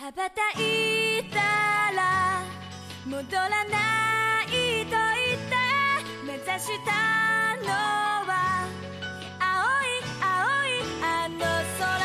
羽ばたいたら戻らないと言って目指したのは青い青いあの空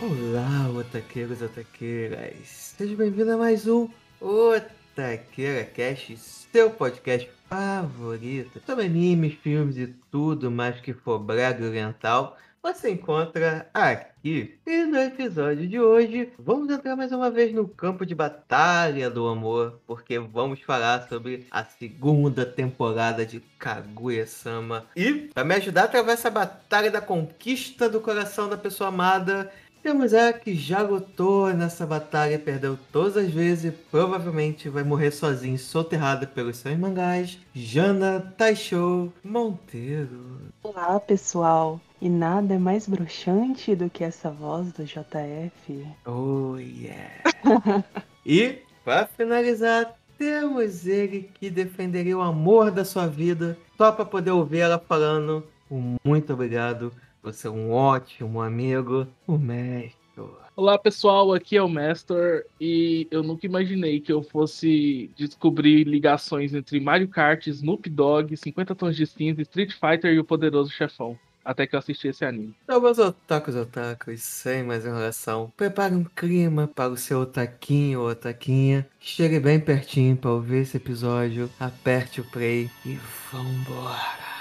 Olá, otaqueiros e otaqueiras! Sejam bem-vindos a mais um Otaqueira Cast, seu podcast favorito sobre animes, filmes e tudo mais que for brega oriental. Você encontra aqui. E no episódio de hoje, vamos entrar mais uma vez no campo de batalha do amor, porque vamos falar sobre a segunda temporada de Kaguya-sama. E, para me ajudar a atravessar essa batalha da conquista do coração da pessoa amada, temos a que já lutou nessa batalha, perdeu todas as vezes e provavelmente vai morrer sozinha, soterrada pelos seus mangás. Jana Taisho Monteiro. Olá, pessoal. E nada é mais bruxante do que essa voz do JF. Oh, yeah. e, para finalizar, temos ele que defenderia o amor da sua vida só para poder ouvir ela falando um muito obrigado você é um ótimo amigo, o mestre. Olá pessoal, aqui é o Mestor e eu nunca imaginei que eu fosse descobrir ligações entre Mario Kart, Snoop Dogg, 50 Tons de Cinza, Street Fighter e o Poderoso Chefão. Até que eu assisti esse anime. Meus otakus otakus, sem mais enrolação, prepare um clima para o seu otaquinho ou otaquinha. Chegue bem pertinho para ouvir esse episódio, aperte o play e vambora!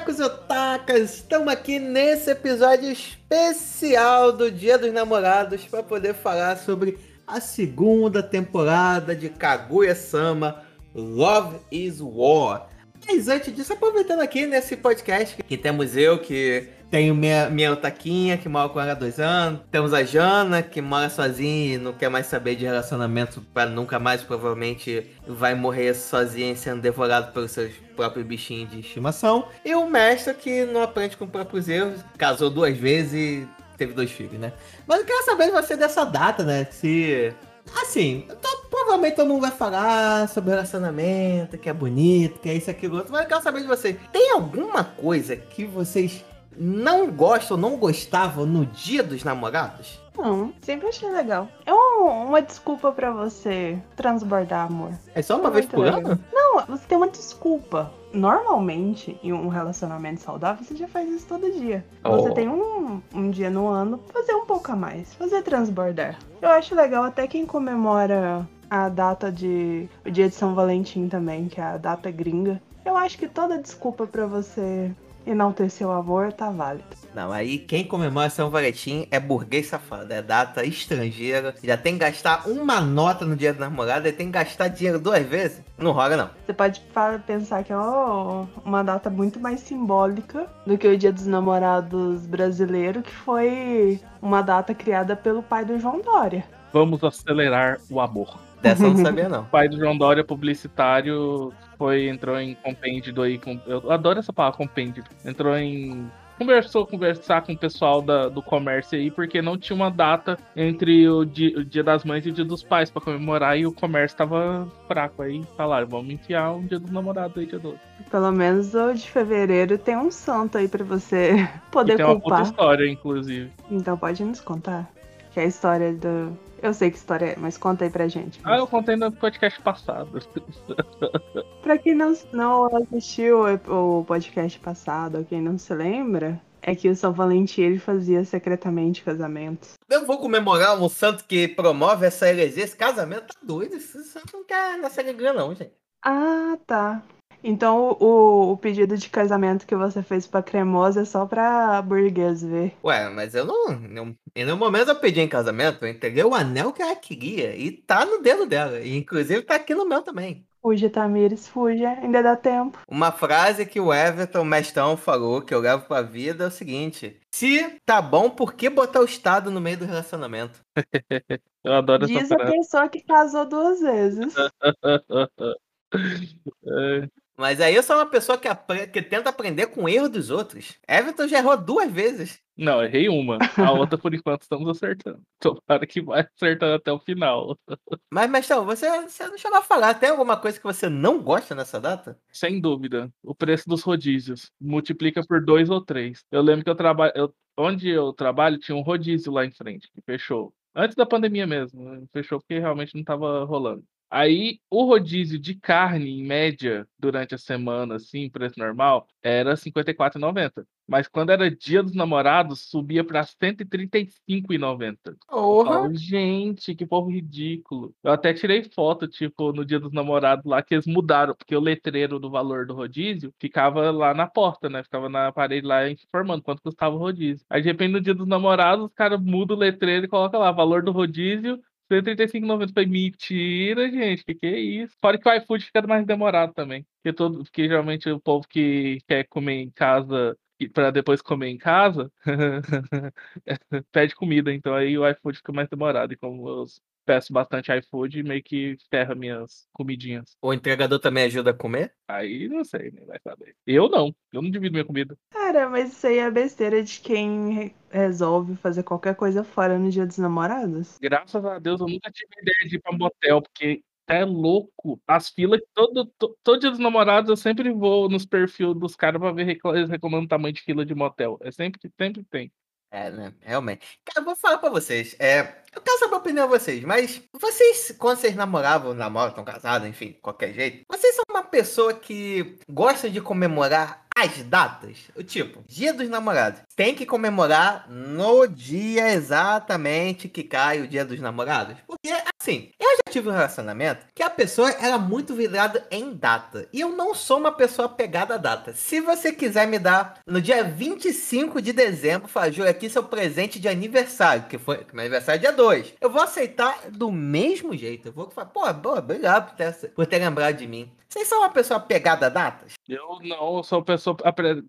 Otakus e otakas, estamos aqui nesse episódio especial do Dia dos Namorados para poder falar sobre a segunda temporada de Kaguya-sama Love is War. Mas antes disso, aproveitando aqui nesse podcast, que temos eu que tenho minha, minha otaquinha, que mora com ela há dois anos. Temos a Jana, que mora sozinha e não quer mais saber de relacionamento para nunca mais, provavelmente vai morrer sozinha sendo devorado pelos seus próprios bichinhos de estimação. E o mestre, que não aprende com próprios erros, casou duas vezes e teve dois filhos, né? Mas eu quero saber de você dessa data, né? Se. Assim, tô, provavelmente todo mundo vai falar sobre relacionamento, que é bonito, que é isso, aquilo, outro, mas eu quero saber de vocês. Tem alguma coisa que vocês não gostam não gostavam no dia dos namorados? Não, sempre achei legal. É um- uma desculpa pra você transbordar amor. É só uma É vez por legal. ano? Não, você tem uma desculpa. Normalmente, em um relacionamento saudável, você já faz isso todo dia. Você Oh. tem um, um dia no ano pra fazer um pouco a mais, fazer transbordar. Eu acho legal até quem comemora a data de. o dia de São Valentim também, que é a data gringa. Eu acho que toda desculpa pra você enaltecer o amor tá válida. Não, aí quem comemora São Valentim é burguês safado, é data estrangeira. Já tem que gastar uma nota no dia do namorado e tem que gastar dinheiro duas vezes. Não rola, não. Você pode pensar que é uma data muito mais simbólica do que o Dia dos Namorados brasileiro, que foi uma data criada pelo pai do João Dória. Vamos acelerar o amor. Dessa eu não sabia, não. O pai do João Dória, publicitário, foi, entrou em compêndio aí. Com, eu adoro essa palavra, compêndio. Entrou em. Conversou, conversar com o pessoal da- do comércio aí, porque não tinha uma data entre o dia, o dia das mães e o dia dos pais pra comemorar e o comércio tava fraco. Aí falaram, vamos enfiar um dia dos namorados aí, dia do outro. Pelo menos o de fevereiro tem um santo aí pra você E poder tem uma puta culpar. história, inclusive. Então pode nos contar. Que é a história do. Eu sei que história é, mas conta aí pra gente. Ah, eu contei no podcast passado. Pra quem não, não assistiu o podcast passado, ou quem não se lembra, é que o São Valentim ele fazia secretamente casamentos. Eu vou comemorar um santo que promove essa heresia. Esse casamento tá doido. Esse santo não quer nessa alegria, não, gente. Ah, tá. Então o, o pedido de casamento que você fez pra cremosa é só pra burguês ver. Ué, mas eu não. não em nenhum momento eu pedi em casamento. Eu entreguei o anel que ela queria. E tá no dedo dela. E inclusive tá aqui no meu também. Fuja, Tamires, fuja, ainda dá tempo. Uma frase que o Everton Mestão falou, que eu levo pra vida, é o seguinte: Se tá bom, por que botar o Estado no meio do relacionamento? Eu adoro Diz essa a frase. pessoa que casou duas vezes. É, Mas aí eu sou uma pessoa que, que tenta aprender com o erro dos outros. Everton já errou duas vezes. Não, errei uma. A outra, por enquanto, estamos acertando. Tomara que vai acertando até o final. Mas, Mestrão, você, você não chegou a falar. Tem alguma coisa que você não gosta nessa data? Sem dúvida. O preço dos rodízios. Multiplica por dois ou três. Eu lembro que eu trabalho. eu- Onde eu trabalho, tinha um rodízio lá em frente, que fechou. Antes da pandemia mesmo. né? Fechou porque realmente não estava rolando. Aí, o rodízio de carne, em média, durante a semana, assim, preço normal, era R$ 54,90. Mas quando era dia dos namorados, subia para R$ 135,90. Eu falo, gente, que povo ridículo. Eu até tirei foto, tipo, no dia dos namorados lá, que eles mudaram, porque o letreiro do valor do rodízio ficava lá na porta, né? Ficava na parede lá informando quanto custava o rodízio. Aí, de repente, no dia dos namorados, os caras mudam o letreiro e colocam lá, valor do rodízio, 135,90. Falei, mentira, gente, que que é isso? Fora que o iFood fica mais demorado também. Porque, todo, porque geralmente o povo que quer comer em casa para depois comer em casa pede comida, então aí o iFood fica mais demorado. E como eu peço bastante iFood, meio que ferra minhas comidinhas. O entregador também ajuda a comer? Aí não sei, nem vai saber. Eu não, eu não divido minha comida. Cara, mas isso aí é besteira de quem re- resolve fazer qualquer coisa fora no dia dos namorados. Graças a Deus eu nunca tive ideia de ir pra motel, porque é louco. As filas, todo, to- todo dia dos namorados eu sempre vou nos perfis dos caras pra ver eles reclamando o tamanho de fila de motel. É sempre, sempre tem. É, né? Realmente. Cara, eu vou falar pra vocês. É, eu quero saber a opinião de vocês, mas vocês, quando vocês namoravam, namoram, estão casados, enfim, qualquer jeito, vocês são uma pessoa que gosta de comemorar as datas? O tipo, dia dos namorados. Tem que comemorar no dia exatamente que cai o dia dos namorados? Porque, assim, eu já tive um relacionamento que a pessoa era muito virada em data. E eu não sou uma pessoa pegada a data. Se você quiser me dar no dia 25 de dezembro, Júlio, aqui seu presente de aniversário, que foi meu aniversário é dia 2. Eu vou aceitar do mesmo jeito. Eu vou falar, pô, boa, obrigado por ter, por ter lembrado de mim. Vocês são uma pessoa pegada a datas? Eu não, eu sou pessoa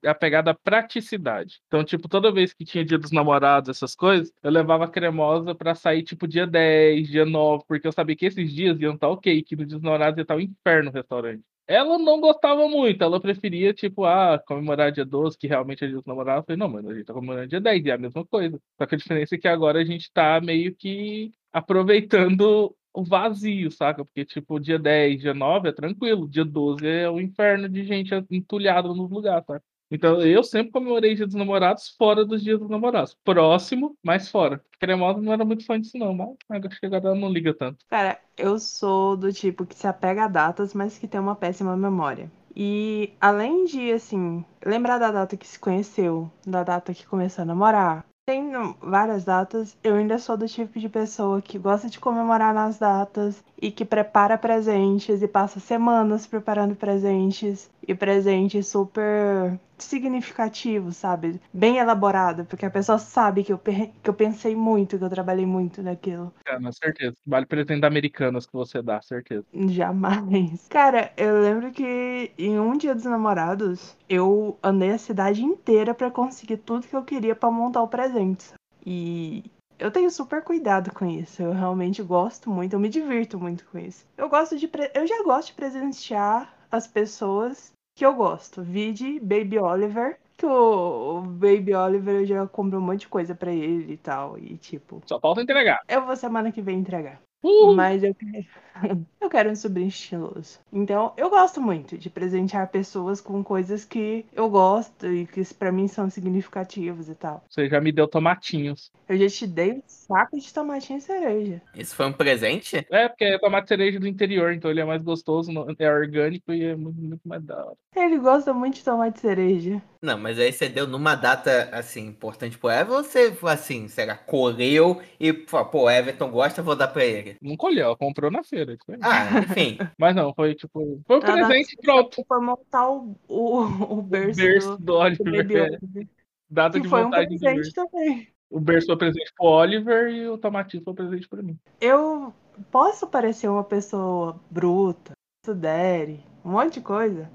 apegada à praticidade. Então, tipo, toda vez que tinha dia dos namorados, essas coisas, eu levava cremosa pra sair, tipo, dia 10, dia 9, porque eu sabia que esses dias iam estar ok, que no dia dos namorados ia estar o inferno no restaurante. Ela não gostava muito, ela preferia, tipo, ah, comemorar dia 12, que realmente é dia dos namorados. Eu falei, não, mano, a gente tá comemorando dia 10, é a mesma coisa. Só que a diferença é que agora a gente tá meio que aproveitando o vazio, saca? Porque, tipo, dia 10, dia 9 é tranquilo, dia 12 é o inferno de gente entulhada nos lugares, saca? Então, eu sempre comemorei dia dos namorados fora dos dias dos namorados. Próximo, mas fora. Cremosa não era muito fã disso, não, mas acho que agora não liga tanto. Cara, eu sou do tipo que se apega a datas, mas que tem uma péssima memória. E além de, assim, lembrar da data que se conheceu, da data que começou a namorar, tem várias datas, eu ainda sou do tipo de pessoa que gosta de comemorar nas datas e que prepara presentes e passa semanas preparando presentes e presentes super significativos, sabe? Bem elaborado, porque a pessoa sabe que eu, que eu pensei muito, que eu trabalhei muito naquilo. Cara, certeza. Vale presente Americanas que você dá, certeza. Jamais. Cara, eu lembro que em um dia dos namorados, eu andei a cidade inteira pra conseguir tudo que eu queria pra montar o presente. E eu tenho super cuidado com isso. Eu realmente gosto muito, eu me divirto muito com isso. Eu gosto de pre- eu já gosto de presentear as pessoas que eu gosto. Vide Baby Oliver, que o Baby Oliver eu já comprei um monte de coisa pra ele e tal, e tipo, Só falta entregar. eu vou semana que vem entregar. Uh! Mas eu quero, eu quero um sobrinho estiloso. Então, eu gosto muito de presentear pessoas com coisas que eu gosto e que pra mim são significativas e tal. Você já me deu tomatinhos. Eu já te dei um saco de tomatinho e cereja. Isso foi um presente? É, porque é tomate cereja do interior, então ele é mais gostoso, é orgânico e é muito, muito mais da hora. Ele gosta muito de tomate cereja. Não, mas aí você deu numa data, assim, importante pro Everton, ou você, assim, será, colheu e, falou, pô, Everton gosta, vou dar pra ele. Não colheu, ela comprou na feira. Ah, enfim. Mas não, foi tipo. Foi um Ela presente pronto. Foi montar o, o, o berço, berço do, do Oliver. do é, Oliver. Data Que de foi um montagem do presente também. O berço foi presente pro Oliver e o tomatinho foi presente pra mim. Eu posso parecer uma pessoa bruta, sudere, um monte de coisa,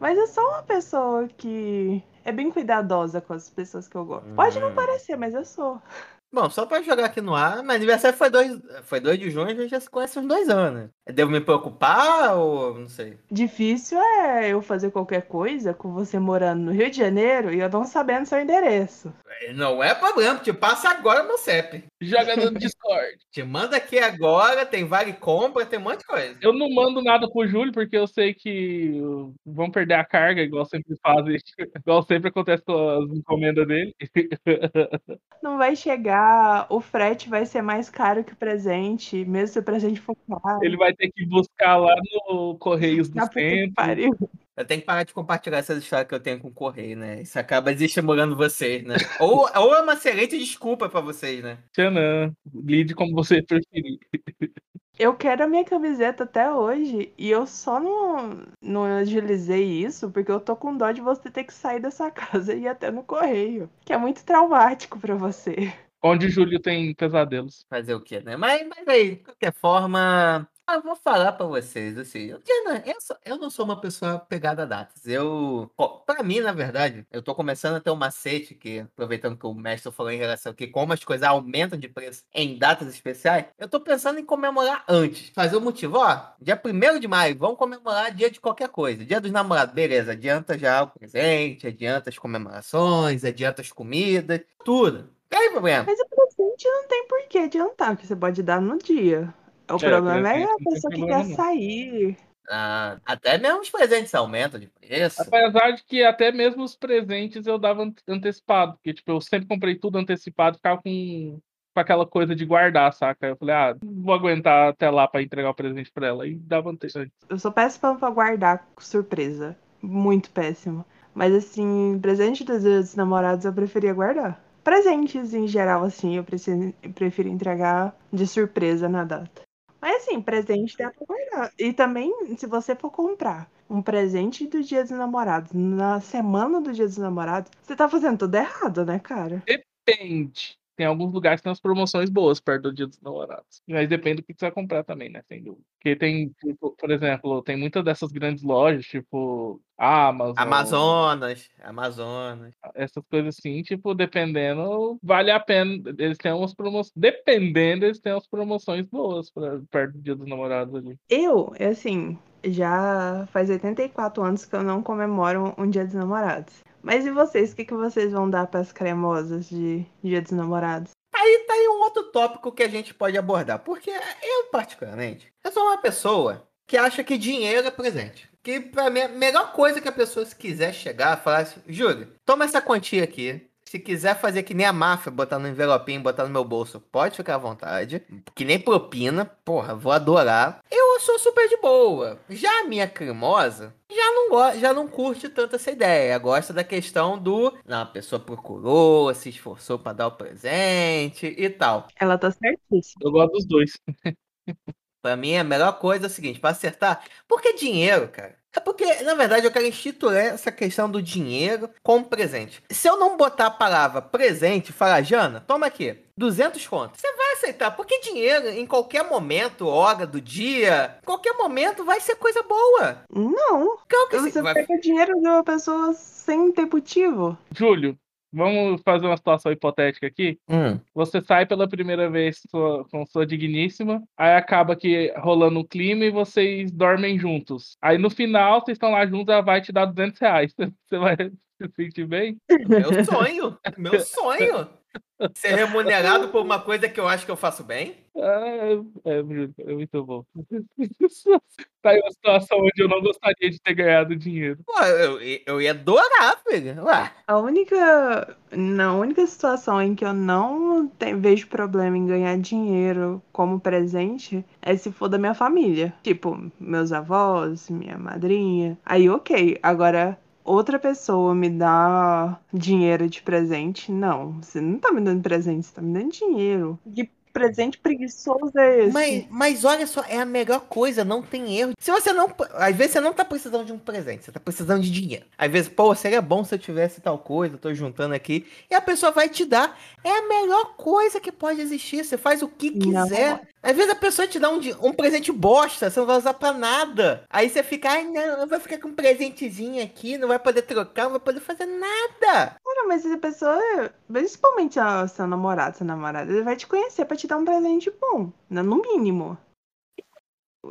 mas eu sou uma pessoa que é bem cuidadosa com as pessoas que eu gosto. Pode não Hum. parecer, mas eu sou. Bom, só pra jogar aqui no ar, meu aniversário foi 2 foi dois de junho, a gente já se conhece uns dois anos. Devo me preocupar ou não sei? Difícil é eu fazer qualquer coisa com você morando no Rio de Janeiro e eu não sabendo seu endereço. Não é problema, te passa agora meu CEP. Joga no Discord. Te manda aqui agora, tem vale compra, tem um monte de coisa. Eu não mando nada pro Júlio, porque eu sei que vão perder a carga, igual sempre fazem, igual sempre acontece com as encomendas dele. Não vai chegar, o frete vai ser mais caro que o presente, mesmo se o presente for caro. Ele vai ter que buscar lá no Correios do pariu. Eu tenho que parar de compartilhar essas histórias que eu tenho com o Correio, né? Isso acaba desestimulando vocês, né? ou, ou é uma excelente desculpa pra vocês, né? Tchanã. Lide como você preferir. Eu quero a minha camiseta até hoje e eu só não, não agilizei isso porque eu tô com dó de você ter que sair dessa casa e ir até no correio, que é muito traumático pra você. Onde o Júlio tem pesadelos. Fazer o quê, né? Mas, mas aí, de qualquer forma, ah, vou falar pra vocês, assim, eu, Diana, eu, sou- eu não sou uma pessoa pegada a datas. Eu, ó, pra mim, na verdade, eu tô começando a ter um macete que, aproveitando que o mestre falou em relação que como as coisas aumentam de preço em datas especiais, eu tô pensando em comemorar antes. Fazer o motivo, ó, dia 1 de maio, vamos comemorar dia de qualquer coisa. Dia dos namorados, beleza, adianta já o presente, adianta as comemorações, adianta as comidas, tudo. Não tem problema. Mas o presente não tem por que adiantar, porque você pode dar no dia. O problema é a pessoa que quer sair. Ah, até mesmo os presentes aumentam de preço. Apesar de que até mesmo os presentes eu dava ante- antecipado, porque tipo, eu sempre comprei tudo antecipado, ficava com, com aquela coisa de guardar, saca? Eu falei, ah, não vou aguentar até lá pra entregar o presente pra ela. E dava ante... antes. Eu sou péssima pra guardar surpresa. Muito péssima. Mas assim, presente dos dos namorados eu preferia guardar. Presentes em geral, assim, eu prefiro entregar de surpresa na data. Mas assim, presente dá pra guardar. E também, se você for comprar um presente do Dia dos Namorados na semana do Dia dos Namorados, você tá fazendo tudo errado, né, cara? Depende. Tem alguns lugares que tem umas promoções boas perto do Dia dos Namorados. Mas depende do que você vai comprar também, né? Sem dúvida. Porque tem, tipo, por exemplo, tem muitas dessas grandes lojas, tipo Amazon, Amazonas, Amazonas. essas coisas assim, tipo, dependendo, vale a pena. Eles têm umas promoções. Dependendo, eles têm umas promoções boas pra, perto do Dia dos Namorados ali. Eu, assim, já faz 84 anos que eu não comemoro um Dia dos Namorados. Mas e vocês? O que, que vocês vão dar para as cremosas de Dia dos Namorados? Aí tá aí um outro tópico que a gente pode abordar. Porque eu, particularmente, eu sou uma pessoa que acha que dinheiro é presente. Que pra mim, a melhor coisa que a pessoa, se quiser chegar, falar assim, Júlio, toma essa quantia aqui. Se quiser fazer que nem a máfia, botar no envelopinho, botar no meu bolso, pode ficar à vontade. Que nem propina, porra, vou adorar. Eu sou super de boa. Já a minha cremosa, já não, go- já não curte tanto essa ideia. Gosta da questão do. Não, a pessoa procurou, se esforçou pra dar o presente e tal. Ela tá certíssima. Eu gosto dos dois. Pra mim, a melhor coisa é o seguinte, pra acertar, porque dinheiro, cara. É porque, na verdade, eu quero instituir essa questão do dinheiro como presente. Se eu não botar a palavra presente e falar, Jana, toma aqui, 200 contos, você vai aceitar, porque dinheiro, em qualquer momento, hora do dia, qualquer momento, vai ser coisa boa. Não, Claro que você vai- pega dinheiro de uma pessoa sem ter motivo. Júlio, vamos fazer uma situação hipotética aqui. Hum, Você sai pela primeira vez sua- com sua digníssima, aí acaba que rolando um clima e vocês dormem juntos. Aí no final, vocês estão lá juntos, ela vai te dar 200 reais. Você vai se sentir bem? meu sonho, meu sonho. Ser remunerado por uma coisa que eu acho que eu faço bem. Ah, é, é muito bom. tá aí uma situação onde eu não gostaria de ter ganhado dinheiro. Pô, eu, eu ia adorar, filho. Ué, A única, na única situação em que eu não te- vejo problema em ganhar dinheiro como presente é se for da minha família. Tipo, meus avós, minha madrinha. Aí, ok. Agora, outra pessoa me dá dinheiro de presente, não. Você não tá me dando presente, você tá me dando dinheiro. Que presente preguiçoso é esse? Mas, mas olha só, é a melhor coisa, não tem erro. Se você não. Às vezes você não tá precisando de um presente, você tá precisando de dinheiro. Às vezes, pô, seria bom se eu tivesse tal coisa, tô juntando aqui. E a pessoa vai te dar. É a melhor coisa que pode existir. Você faz o que Não. quiser. Às vezes a pessoa te dá um, um presente bosta, você não vai usar pra nada. Aí você fica, ai não, vai ficar com um presentezinho aqui, não vai poder trocar, não vai poder fazer nada. Cara, mas a pessoa, principalmente seu namorado, sua namorada, ele vai te conhecer pra te dar um presente bom, né? no mínimo.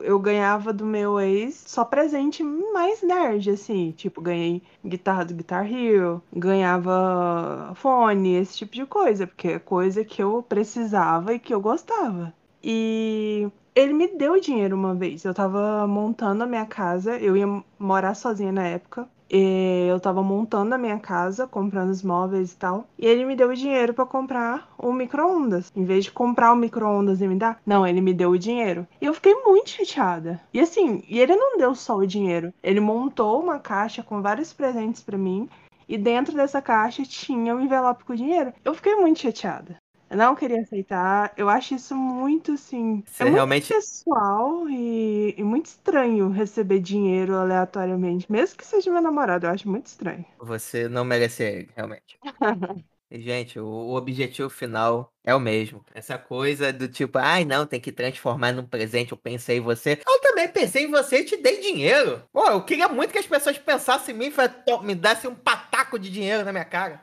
Eu ganhava do meu ex só presente mais nerd, assim. Tipo, ganhei guitarra do Guitar Hero, ganhava fone, esse tipo de coisa, porque é coisa que eu precisava e que eu gostava. E ele me deu dinheiro uma vez. Eu tava montando a minha casa, eu ia morar sozinha na época. Eu tava montando a minha casa, comprando os móveis e tal. E ele me deu o dinheiro para comprar o micro-ondas. Em vez de comprar o micro-ondas e me dar, não, ele me deu o dinheiro. E eu fiquei muito chateada. E assim, e ele não deu só o dinheiro. Ele montou uma caixa com vários presentes para mim. E dentro dessa caixa tinha um envelope com dinheiro. Eu fiquei muito chateada. Eu não queria aceitar. Eu acho isso muito, assim. Você é muito realmente- pessoal e, e muito estranho receber dinheiro aleatoriamente. Mesmo que seja meu namorado, eu acho muito estranho. Você não merece ele, realmente. E, Gente, o, o objetivo final é o mesmo. Essa coisa do tipo, ai não, tem que transformar num presente, eu pensei em você. Eu também pensei em você e te dei dinheiro. Pô, eu queria muito que as pessoas pensassem em mim e me dessem um pataco de dinheiro na minha cara.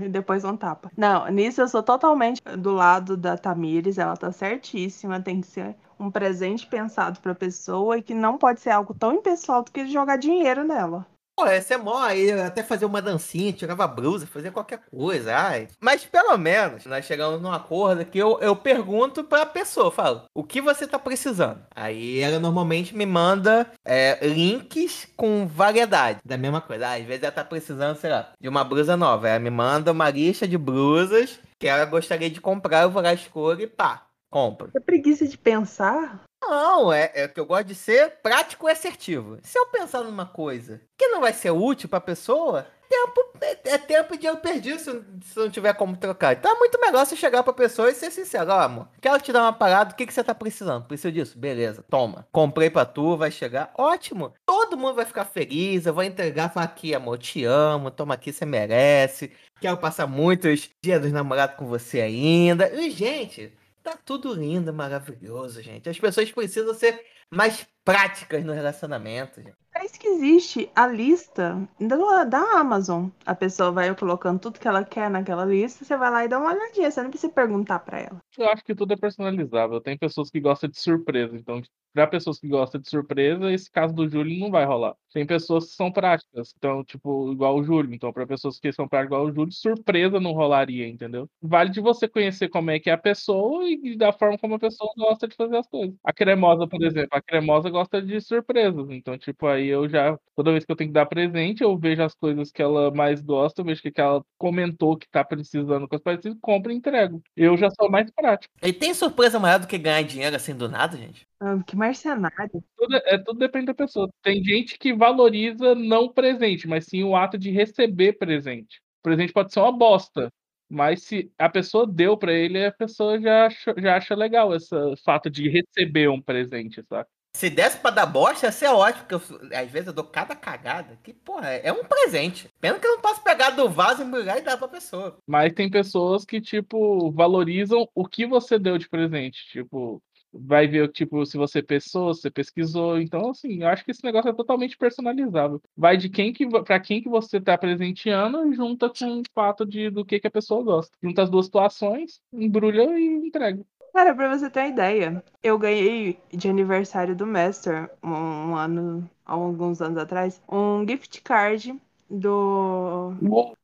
E depois um tapa. Não, nisso eu sou totalmente do lado da Tamires. Ela tá certíssima. Tem que ser um presente pensado pra pessoa e que não pode ser algo tão impessoal do que jogar dinheiro nela. Pô, essa é mó aí, até fazer uma dancinha, tirava blusa, fazia qualquer coisa, ai. Mas pelo menos nós chegamos num acordo que eu, eu pergunto pra pessoa, falo, o que você tá precisando? Aí ela normalmente me manda é, links com variedade da mesma coisa. Às vezes ela tá precisando, sei lá, de uma blusa nova. Ela me manda uma lista de blusas que ela gostaria de comprar, eu vou lá, escolho e pá, compro. A preguiça de pensar. Não, é, é que eu gosto de ser prático e assertivo. Se eu pensar numa coisa que não vai ser útil pra pessoa, tempo, é, é tempo e dinheiro perdido se, se não tiver como trocar. Então é muito melhor você chegar pra pessoa e ser sincero. Ó, amor, quero te dar uma parada, o que, que você tá precisando? Preciso disso? Beleza, toma. Comprei pra tu, vai chegar. Ótimo. Todo mundo vai ficar feliz, eu vou entregar, falar aqui, amor, te amo, toma aqui, você merece. Quero passar muitos dias dos namorados com você ainda. E, gente, Tá tudo lindo, maravilhoso, gente. As pessoas precisam ser mais práticas no relacionamento, gente. É isso que existe a lista da, da Amazon. A pessoa vai colocando tudo que ela quer naquela lista, você vai lá e dá uma olhadinha. Você não precisa perguntar pra ela. Eu acho que tudo é personalizável. Tem pessoas que gostam de surpresa. Então, para pessoas que gostam de surpresa, esse caso do Júlio não vai rolar. Tem pessoas que são práticas. Então, tipo, igual o Júlio. Então, para pessoas que são práticas igual o Júlio, surpresa não rolaria, entendeu? Vale de você conhecer como é que é a pessoa e da forma como a pessoa gosta de fazer as coisas. A cremosa, por exemplo, a cremosa gosta de surpresas. Então, tipo, aí eu já, toda vez que eu tenho que dar presente, eu vejo as coisas que ela mais gosta, eu vejo que que ela comentou que tá precisando, coisas parecidas, compro e entrego. Eu já sou mais prático. E tem surpresa maior do que ganhar dinheiro assim do nada, gente? Ah, que mercenário. Tudo, é, tudo depende da pessoa. Tem gente que valoriza não o presente, mas sim o ato de receber presente. O presente pode ser uma bosta, mas se a pessoa deu pra ele, a pessoa já acha, já acha legal esse fato de receber um presente, sabe? Se desse pra dar bosta, ia ser ótimo, porque eu- às vezes eu dou cada cagada. Que, porra, é um presente. Pena que eu não posso pegar do vaso, embrulhar e dar pra pessoa. Mas tem pessoas que, tipo, valorizam o que você deu de presente. Tipo, vai ver, tipo, se você pensou, se você pesquisou. Então, assim, eu acho que esse negócio é totalmente personalizável. Vai de quem que, para quem que você tá presenteando junta com o fato de, do que, que a pessoa gosta. Junta as duas situações, embrulha e entrega. Cara, pra você ter uma ideia, eu ganhei de aniversário do Master, um, ano, alguns anos atrás, um gift card do.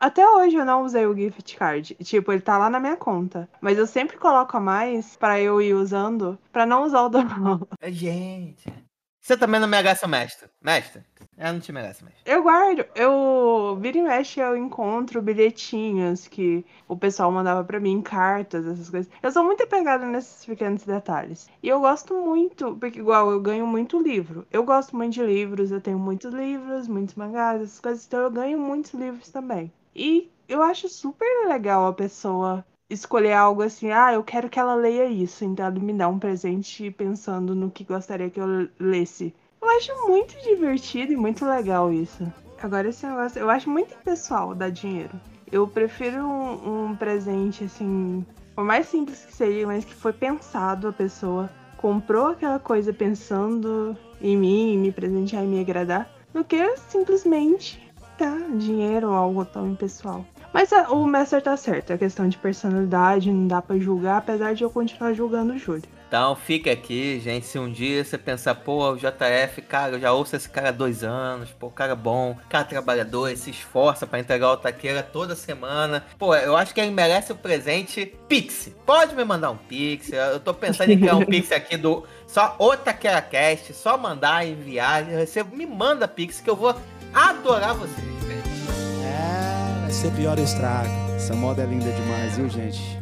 Até hoje eu não usei o gift card. Tipo, ele tá lá na minha conta. Mas eu sempre coloco a mais pra eu ir usando, pra não usar o do Gente. Você também não merece o mestre. Mestre, eu não te merece, mestre. Eu guardo, eu vira e mexe, eu encontro bilhetinhos que o pessoal mandava pra mim, cartas, essas coisas. Eu sou muito apegada nesses pequenos detalhes. E eu gosto muito, porque igual eu ganho muito livro. Eu gosto muito de livros, eu tenho muitos livros, muitos mangás, essas coisas, então eu ganho muitos livros também. E eu acho super legal a pessoa escolher algo assim, ah, eu quero que ela leia isso, então ela me dá um presente pensando no que gostaria que eu lesse. Eu acho muito divertido e muito legal isso. Agora esse negócio, eu acho muito impessoal dar dinheiro. Eu prefiro um, um presente assim, por mais simples que seja, mas que foi pensado a pessoa comprou aquela coisa pensando em mim, me presentear e me agradar, do que simplesmente dar dinheiro ou algo tão impessoal. Mas a- o Messer tá certo, é questão de personalidade, não dá pra julgar, apesar de eu continuar julgando o Júlio. Então fica aqui, gente. Se um dia você pensar, pô, o JF, cara, eu já ouço esse cara há dois anos, pô, cara é bom, cara trabalhador, ele se esforça pra entregar o taqueira toda semana. Pô, eu acho que ele merece o presente Pix. Pode me mandar um Pix. Eu tô pensando em criar um Pix aqui do só o Taquera Cast, só mandar, enviar, recebo. Me manda Pix que eu vou adorar vocês. Ser pior o estrago. Essa moda é linda demais, viu, gente?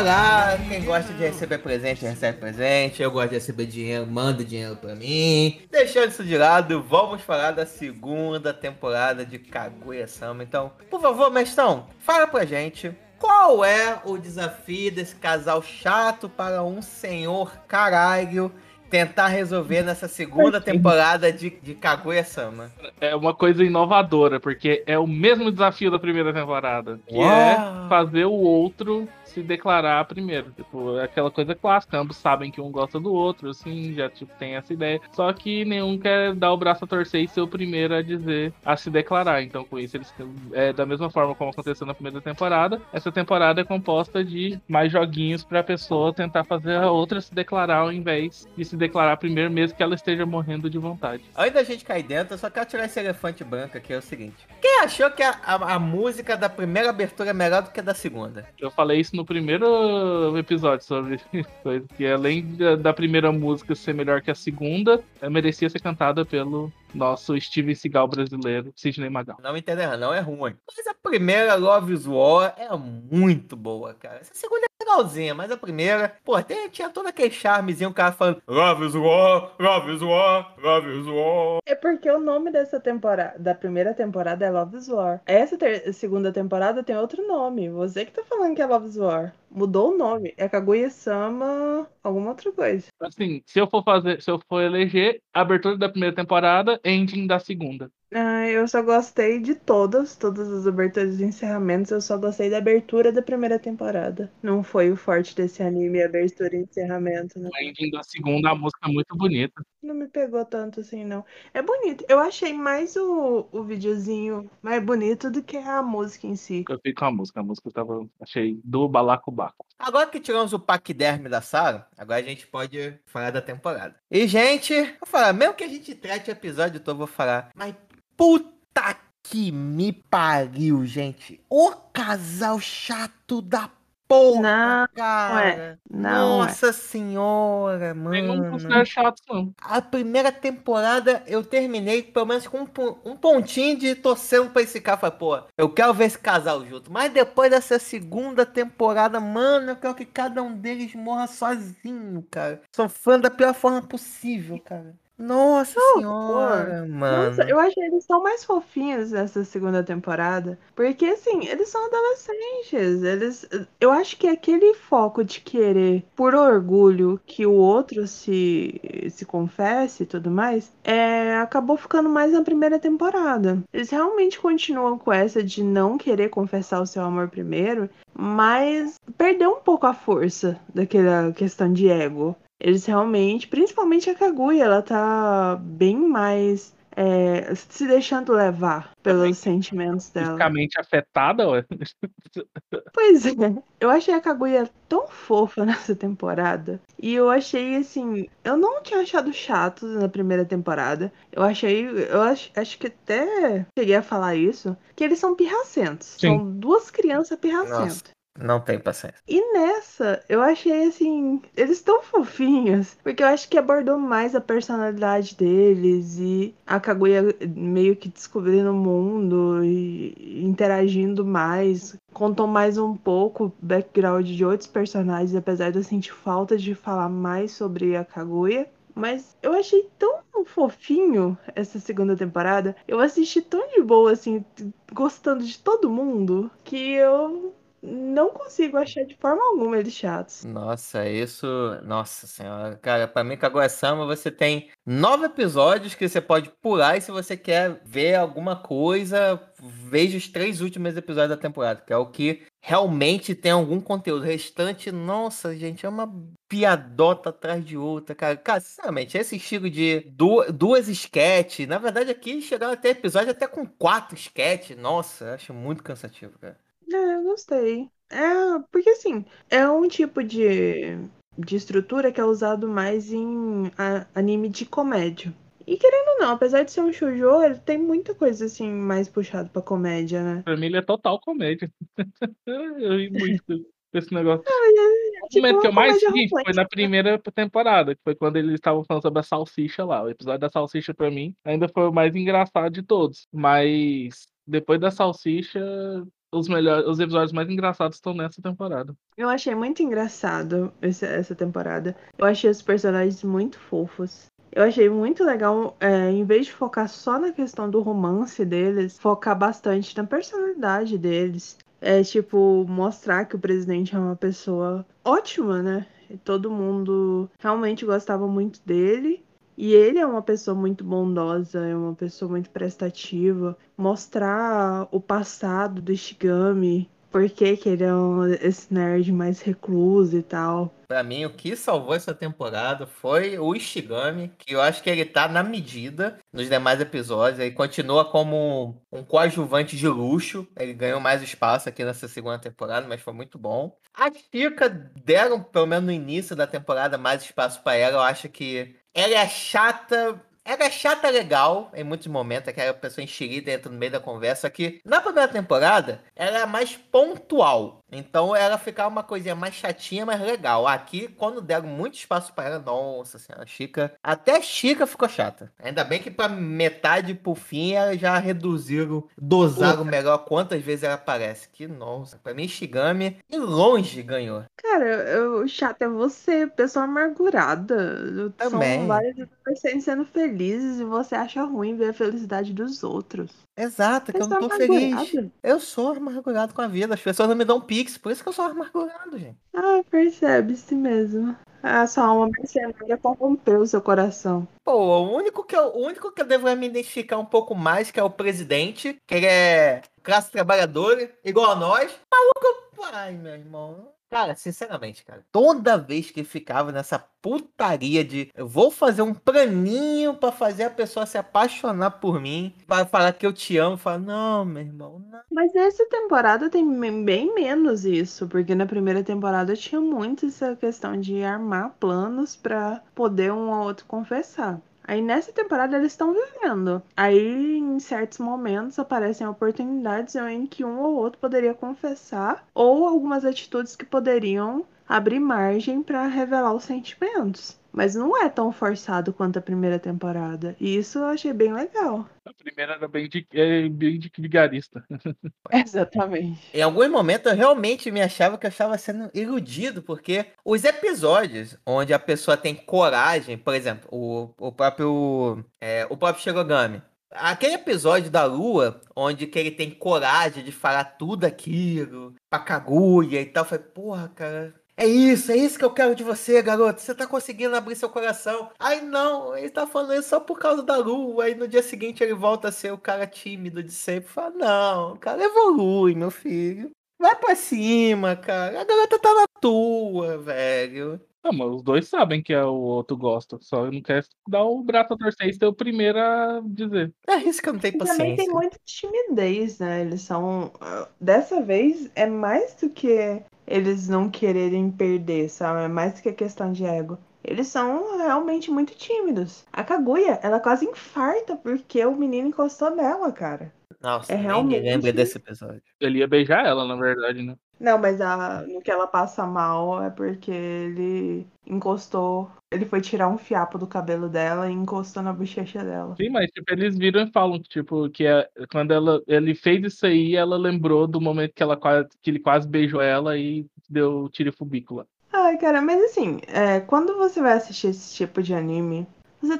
Lá, quem gosta de receber presente, recebe presente. Eu gosto de receber dinheiro, manda dinheiro pra mim. Deixando isso de lado, vamos falar da segunda temporada de Kaguya-sama. Então, por favor, mestrão, fala pra gente. Qual é o desafio desse casal chato para um senhor caralho tentar resolver nessa segunda temporada de, de Kaguya-sama? É uma coisa inovadora, porque é o mesmo desafio da primeira temporada. Que Uau. é fazer o outro se declarar primeiro. Tipo, é aquela coisa clássica, ambos sabem que um gosta do outro, assim, já tipo, tem essa ideia. Só que nenhum quer dar o braço a torcer e ser o primeiro a dizer, a se declarar. Então, com isso, eles é da mesma forma como aconteceu na primeira temporada. Essa temporada é composta de mais joguinhos pra pessoa tentar fazer a outra se declarar ao invés de se declarar primeiro, mesmo que ela esteja morrendo de vontade. Antes da gente cair dentro, eu só quero tirar esse elefante branco aqui, é o seguinte. Quem achou que a, a- a música da primeira abertura é melhor do que a da segunda? Eu falei isso no primeiro episódio sobre coisa, que além da, primeira música ser melhor que a segunda, ela merecia ser cantada pelo nosso Steven Seagal brasileiro, Sidney Magal. Não me entenda errado, não é ruim. Mas a primeira, Love is War, é muito boa, cara. Essa segunda é legalzinha, mas a primeira, pô, tem- tinha todo aquele charmezinho, o cara falando Love is War, Love is War, Love is War. É porque o nome dessa temporada, da primeira temporada é Love is War. Essa ter- segunda temporada tem outro nome. Você que tá falando que é Love is War. Mudou o nome. É Kaguya-sama alguma outra coisa. Assim, se eu for fazer, se eu for eleger, abertura da primeira temporada, ending da segunda. Ah, eu só gostei de todas, todas as aberturas e encerramentos. Eu só gostei da abertura da primeira temporada. Não foi o forte desse anime, abertura e encerramento. Né? O ending da segunda, a música é muito bonita. Não me pegou tanto assim, não. É bonito. Eu achei mais o, o videozinho mais bonito do que a música em si. Eu fico com a música, a música eu tava, achei do balacobaco. Agora que tiramos o paquiderme da sala, agora a gente pode falar da temporada. E, gente, vou falar, mesmo que a gente trate o episódio todo, eu vou falar, mas puta que me pariu, gente. O casal chato da porra, Não, cara. não é. Nossa senhora, Nenhum mano. considera chato, não. A primeira temporada eu terminei pelo menos com um, um pontinho de torcendo pra esse cara. Falei, pô, eu quero ver esse casal junto. Mas depois dessa segunda temporada, mano, eu quero que cada um deles morra sozinho, cara. Sou fã da pior forma possível, cara. Nossa senhora, mano. Nossa, eu achei eles tão mais fofinhos nessa segunda temporada. Porque, assim, eles são adolescentes. Eles. Eu acho que aquele foco de querer, por orgulho, que o outro se, se confesse e tudo mais, é, acabou ficando mais na primeira temporada. Eles realmente continuam com essa de não querer confessar o seu amor primeiro, mas perdeu um pouco a força daquela questão de ego. Eles realmente, principalmente a Kaguya, ela tá bem mais é, se deixando levar pelos sentimentos dela. Fisicamente afetada, ué. Pois é, eu achei a Kaguya tão fofa nessa temporada. E eu achei assim, eu não tinha achado chato na primeira temporada. Eu achei, eu acho, acho que até cheguei a falar isso, que eles são pirracentos. Sim. São duas crianças pirracentas. Não tem paciência. E nessa, eu achei assim, eles tão fofinhos, porque eu acho que abordou mais a personalidade deles e a Kaguya meio que descobrindo o mundo e interagindo mais. Contou mais um pouco o background de outros personagens, apesar de eu sentir falta de falar mais sobre a Kaguya. Mas eu achei tão fofinho essa segunda temporada. Eu assisti tão de boa, assim, gostando de todo mundo, que eu não consigo achar de forma alguma eles chatos. Nossa, isso. Nossa senhora. Cara, pra mim, Kaguya-sama, você tem nove episódios que você pode pular e se você quer ver alguma coisa, veja os três últimos episódios da temporada, que é o que realmente tem algum conteúdo. O restante, nossa, gente, é uma piadota atrás de outra, cara. Cara, sinceramente, esse estilo de du- duas sketches, na verdade aqui chegaram até episódio até com quatro sketches. Nossa, acho muito cansativo, cara. É, eu gostei. É, porque assim, é um tipo de, de estrutura que é usado mais em a- anime de comédia. E querendo ou não, apesar de ser um shoujo, ele tem muita coisa assim mais puxado pra comédia, né? Pra mim ele é total comédia. eu ri muito com esse negócio. É O tipo momento que eu mais ri foi na primeira temporada, que foi quando eles estavam falando sobre a salsicha lá. O episódio da salsicha, pra mim, ainda foi o mais engraçado de todos. Mas depois da salsicha, os, melhores, os episódios mais engraçados estão nessa temporada. Eu achei muito engraçado esse- essa temporada. Eu achei os personagens muito fofos. Eu achei muito legal, é, em vez de focar só na questão do romance deles, focar bastante na personalidade deles. É tipo, mostrar que o presidente é uma pessoa ótima, né? E todo mundo realmente gostava muito dele. E ele é uma pessoa muito bondosa, é uma pessoa muito prestativa. Mostrar o passado do Ishigami, por que ele é um- esse nerd mais recluso e tal. Pra mim, o que salvou essa temporada foi o Ishigami, que eu acho que ele tá na medida nos demais episódios. Ele continua como um coadjuvante de luxo. Ele ganhou mais espaço aqui nessa segunda temporada, mas foi muito bom. A Chica deram, pelo menos no início da temporada, mais espaço pra ela. Eu acho que ela é chata. Ela é chata legal em muitos momentos, aquela pessoa enxerida entra no meio da conversa. Que na primeira temporada, ela é mais pontual. Então ela ficava uma coisinha mais chatinha, mas legal. Aqui, quando deram muito espaço pra ela, nossa senhora, Chica. Até Chica ficou chata. Ainda bem que pra metade pro fim ela já reduziram, dosaram melhor quantas vezes ela aparece. Que nossa, pra mim, Shigami e longe ganhou. Cara, eu- o chato é você, pessoa amargurada. Também. São vários adolescentes sendo felizes e você acha ruim ver a felicidade dos outros. Exato, que eu não tô feliz. Eu sou amargurado com a vida. As pessoas não me dão pix, por isso que eu sou amargurado, gente. Ah, percebe-se mesmo. A sua alma mercenária corrompeu o seu coração. Pô, o único que eu, o único que eu devo me identificar um pouco mais, que é o presidente, que ele é classe trabalhadora, igual a nós. Maluco, ai, meu irmão. Cara, sinceramente, cara, toda vez que ficava nessa putaria de eu vou fazer um planinho pra fazer a pessoa se apaixonar por mim, pra falar que eu te amo, fala, não, meu irmão, não. Mas nessa temporada tem bem menos isso, porque na primeira temporada tinha muito essa questão de armar planos pra poder um ao outro confessar. Aí nessa temporada eles estão vivendo. Aí em certos momentos aparecem oportunidades em que um ou outro poderia confessar ou algumas atitudes que poderiam abrir margem pra revelar os sentimentos. Mas não é tão forçado quanto a primeira temporada. E isso eu achei bem legal. A primeira era bem de, é, bem de vigarista. Exatamente. Em alguns momentos eu realmente me achava que eu estava sendo iludido, porque os episódios onde a pessoa tem coragem, por exemplo, o, o próprio é, o próprio Shirogami. Aquele episódio da Lua, onde que ele tem coragem de falar tudo aquilo pra Kaguya e tal, foi, porra, cara, é isso, é isso que eu quero de você, garoto. Você tá conseguindo abrir seu coração. Ai, não, ele tá falando isso só por causa da lua. Aí no dia seguinte ele volta a ser o cara tímido de sempre. Fala, não, o cara evolui, meu filho. Vai pra cima, cara. A garota tá na tua, velho. Não, mas os dois sabem que é o outro gosta. Só não quer dar o braço a torcer e ser o primeiro a dizer. É isso que eu não tenho E também tem paciência. muita timidez, né? Eles são. ah, Dessa vez é mais do que eles não quererem perder, sabe? É mais do que questão de ego. Eles são realmente muito tímidos. A Kaguya, ela quase infarta porque o menino encostou nela, cara. Nossa, É nem realmente- me lembro desse episódio. Ele ia beijar ela, na verdade, né? Não, mas a, no que ela passa mal é porque ele encostou. Ele foi tirar um fiapo do cabelo dela e encostou na bochecha dela. Sim, mas tipo, eles viram e falam que, tipo, que é, quando ela, ele fez isso aí, ela lembrou do momento que, ela, que ele quase beijou ela e deu tirifubícula. Ai, cara, mas assim, é, quando você vai assistir esse tipo de anime, Você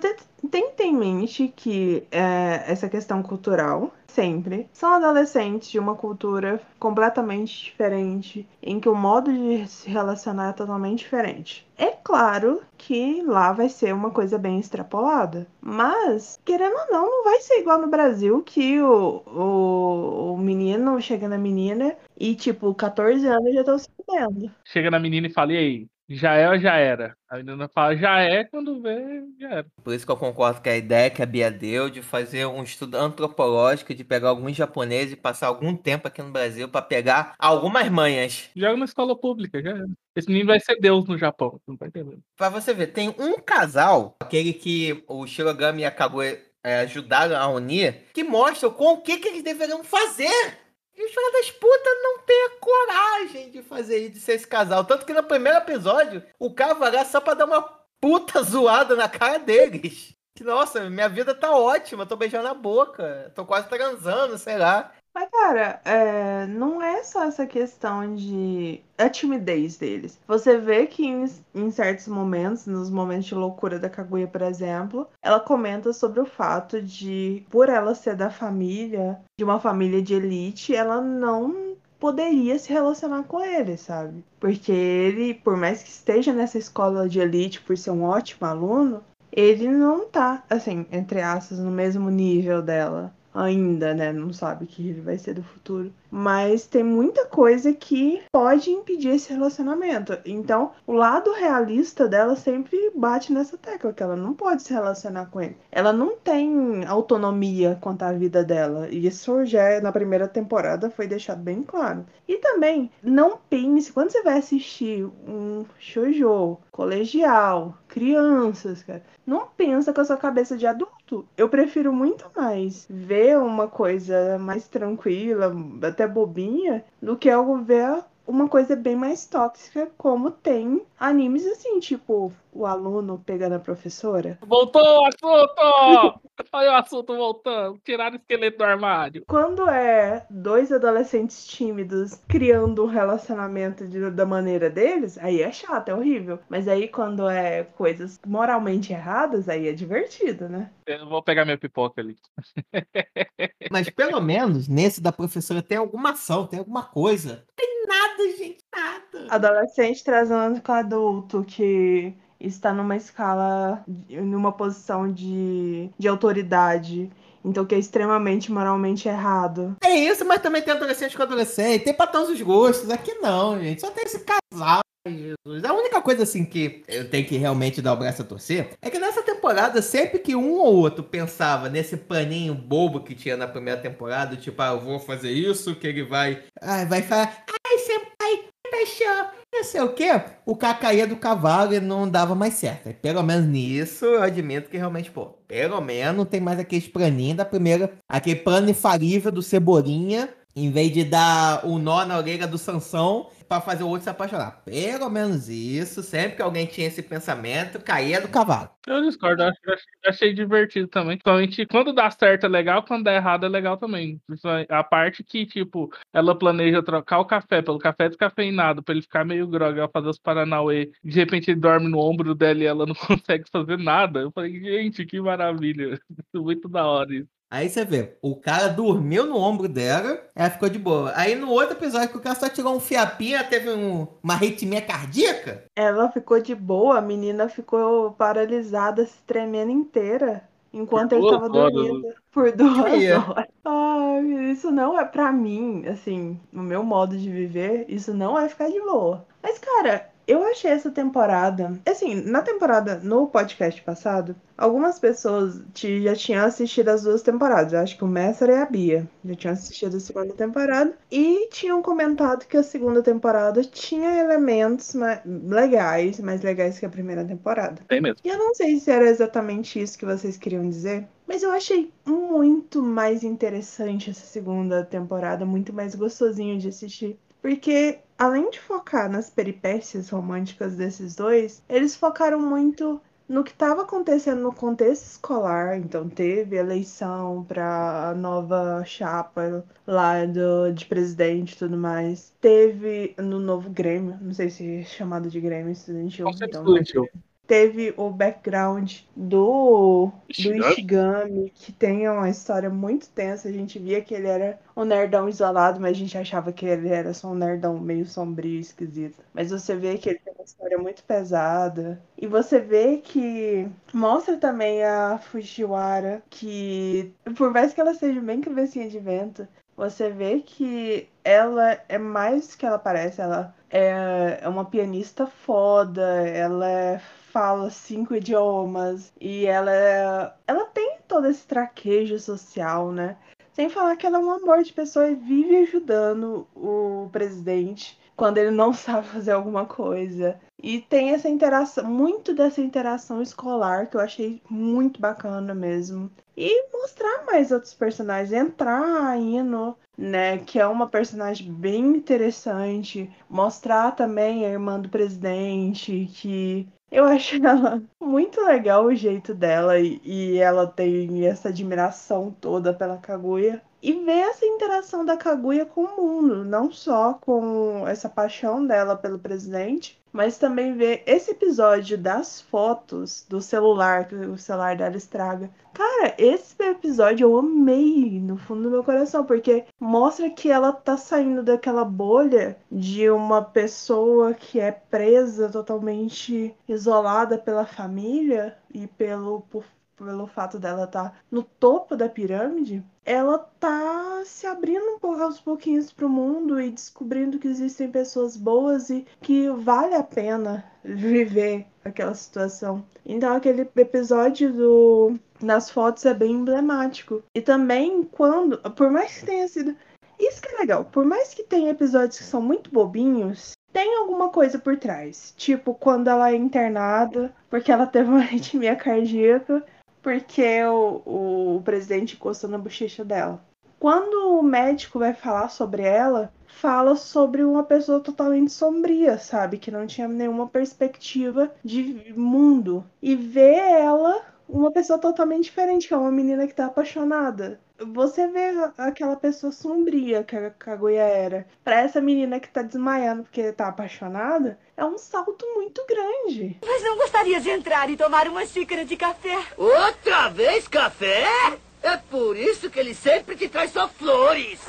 tem, que ter em mente que é, essa questão cultural, sempre, são adolescentes de uma cultura completamente diferente, em que o modo de se relacionar é totalmente diferente. É claro que lá vai ser uma coisa bem extrapolada, mas, querendo ou não, não vai ser igual no Brasil que o, o, o menino chega na menina e, tipo, 14 anos já estão se fudendo. Chega na menina e fala, e aí? Já é ou já era? A menina fala, já é, quando vê, já era. Por isso que eu concordo com a ideia que a Bia deu de fazer um estudo antropológico, de pegar alguns japoneses e passar algum tempo aqui no Brasil pra pegar algumas manhas. Joga na escola pública, já era. Esse menino vai ser Deus no Japão, não tá entendendo. Pra você ver, tem um casal, aquele que o Shirogami e a Kaguya é, ajudaram a unir, que mostra com o que, que eles deveriam fazer. E os filhos das putas não têm a coragem de fazer isso, de ser esse casal. Tanto que no primeiro episódio, o cara vai lá só pra dar uma puta zoada na cara deles. Que, nossa, minha vida tá ótima, tô beijando a boca, tô quase transando, sei lá. Mas, cara, é, não é só essa questão de. a timidez deles. Você vê que em, em certos momentos, nos momentos de loucura da Kaguya, por exemplo, ela comenta sobre o fato de, por ela ser da família, de uma família de elite, ela não poderia se relacionar com ele, sabe? Porque ele, por mais que esteja nessa escola de elite por ser um ótimo aluno, ele não tá, assim, entre aspas, no mesmo nível dela ainda, né? Não sabe o que ele vai ser do futuro. Mas tem muita coisa que pode impedir esse relacionamento. Então, o lado realista dela sempre bate nessa tecla, que ela não pode se relacionar com ele. Ela não tem autonomia quanto à vida dela. E isso já é, na primeira temporada foi deixado bem claro. E também, não pense, quando você vai assistir um shoujo, colegial, crianças, cara, não pensa com a sua cabeça de adulto. Eu prefiro muito mais ver uma coisa mais tranquila, até bobinha, do que algo ver uma coisa bem mais tóxica, como tem animes assim, tipo, o aluno pegando a professora. Voltou o assunto! Olha o assunto voltando. Tiraram o esqueleto do armário. Quando é dois adolescentes tímidos criando um relacionamento de- da maneira deles, aí é chato, é horrível. Mas aí quando é coisas moralmente erradas, aí é divertido, né? Eu vou pegar minha pipoca ali. Mas pelo menos nesse da professora tem alguma ação, tem alguma coisa. Não tem nada, gente, nada. Adolescente trazendo com adulto que está numa escala, numa posição de, de autoridade. Então que é extremamente moralmente errado. É isso, mas também tem adolescente com adolescente. Tem pra todos os gostos. Aqui não, gente. Só tem esse casal. Jesus. A única coisa assim que eu tenho que realmente dar o braço a torcer é que nessa temporada, sempre que um ou outro pensava nesse paninho bobo que tinha na primeira temporada, tipo, ah, eu vou fazer isso, que ele vai. Ai, vai falar. Ai, senpai, paixão. Não sei o quê. O cara caía do cavalo e não dava mais certo. Pelo menos nisso, eu admito que realmente, pô, pelo menos tem mais aqueles planinhos da primeira. Aquele plano infalível do Cebolinha. Em vez de dar o nó na orelha do Sansão pra fazer o outro se apaixonar. Pelo menos isso. Sempre que alguém tinha esse pensamento, caía do cavalo. Eu discordo, eu achei, achei divertido também. Principalmente quando dá certo é legal, quando dá errado é legal também. A parte que, tipo, ela planeja trocar o café pelo café descafeinado pra ele ficar meio grog, ela fazer os Paranauê. De repente ele dorme no ombro dela e ela não consegue fazer nada. Eu falei, gente, que maravilha. Muito da hora isso. Aí você vê, o cara dormiu no ombro dela, ela ficou de boa. Aí no outro episódio que o cara só tirou um fiapinho, ela teve um- uma arritmia cardíaca. Ela ficou de boa, a menina ficou paralisada, se tremendo inteira. Enquanto ele duas tava horas. dormindo por duas horas. Ai, isso não é pra mim, assim, no meu modo de viver, isso não é ficar de boa. Mas, cara, eu achei essa temporada. Assim, na temporada, no podcast passado, algumas pessoas já tinham assistido as duas temporadas. Eu acho que o Messer e a Bia já tinham assistido a segunda temporada. E tinham comentado que a segunda temporada tinha elementos ma- legais, mais legais que a primeira temporada. Tem mesmo. E eu não sei se era exatamente isso que vocês queriam dizer, mas eu achei muito mais interessante essa segunda temporada, muito mais gostosinho de assistir. Porque, além de focar nas peripécias românticas desses dois, eles focaram muito no que estava acontecendo no contexto escolar. Então, teve eleição para a nova chapa lá do, de presidente e tudo mais. Teve no novo Grêmio, não sei se é chamado de Grêmio estudantil. Então, estudantil. Teve o background do, do Ishigami. Ishigami, que tem uma história muito tensa. A gente via que ele era um nerdão isolado, mas a gente achava que ele era só um nerdão meio sombrio e esquisito. Mas você vê que ele tem uma história muito pesada. E você vê que mostra também a Fujiwara, que por mais que ela seja bem cabecinha de vento, você vê que ela é mais do que ela parece. Ela é, é uma pianista foda, ela é- fala cinco idiomas e ela, ela tem todo esse traquejo social, né? Sem falar que ela é um amor de pessoa e vive ajudando o presidente quando ele não sabe fazer alguma coisa. E tem essa interação, muito dessa interação escolar que eu achei muito bacana mesmo. E mostrar mais outros personagens, entrar a Ino, né, que é uma personagem bem interessante, mostrar também a irmã do presidente, que eu acho ela muito legal o jeito dela e, e ela tem essa admiração toda pela Kaguya. E ver essa interação da Kaguya com o mundo, não só com essa paixão dela pelo presidente, mas também ver esse episódio das fotos do celular, que o celular dela estraga. Cara, esse episódio eu amei no fundo do meu coração, porque mostra que ela tá saindo daquela bolha de uma pessoa que é presa totalmente isolada pela família e pelo, por- pelo fato dela estar no topo da pirâmide. Ela tá se abrindo um pouco aos pouquinhos pro mundo e descobrindo que existem pessoas boas e que vale a pena viver aquela situação. Então aquele episódio do nas fotos é bem emblemático. E também quando, por mais que tenha sido isso que é legal, por mais que tenha episódios que são muito bobinhos, tem alguma coisa por trás. Tipo, quando ela é internada, porque ela teve uma arritmia cardíaca, porque o, o presidente encostou na bochecha dela. Quando o médico vai falar sobre ela, fala sobre uma pessoa totalmente sombria, sabe? Que não tinha nenhuma perspectiva de mundo. E ver ela, uma pessoa totalmente diferente, que é uma menina que tá apaixonada. Você vê aquela pessoa sombria que a Kaguya era, pra essa menina que tá desmaiando porque tá apaixonada, é um salto muito grande. Mas não gostaria de entrar e tomar uma xícara de café? Outra vez café? É por isso que ele sempre te traz só flores.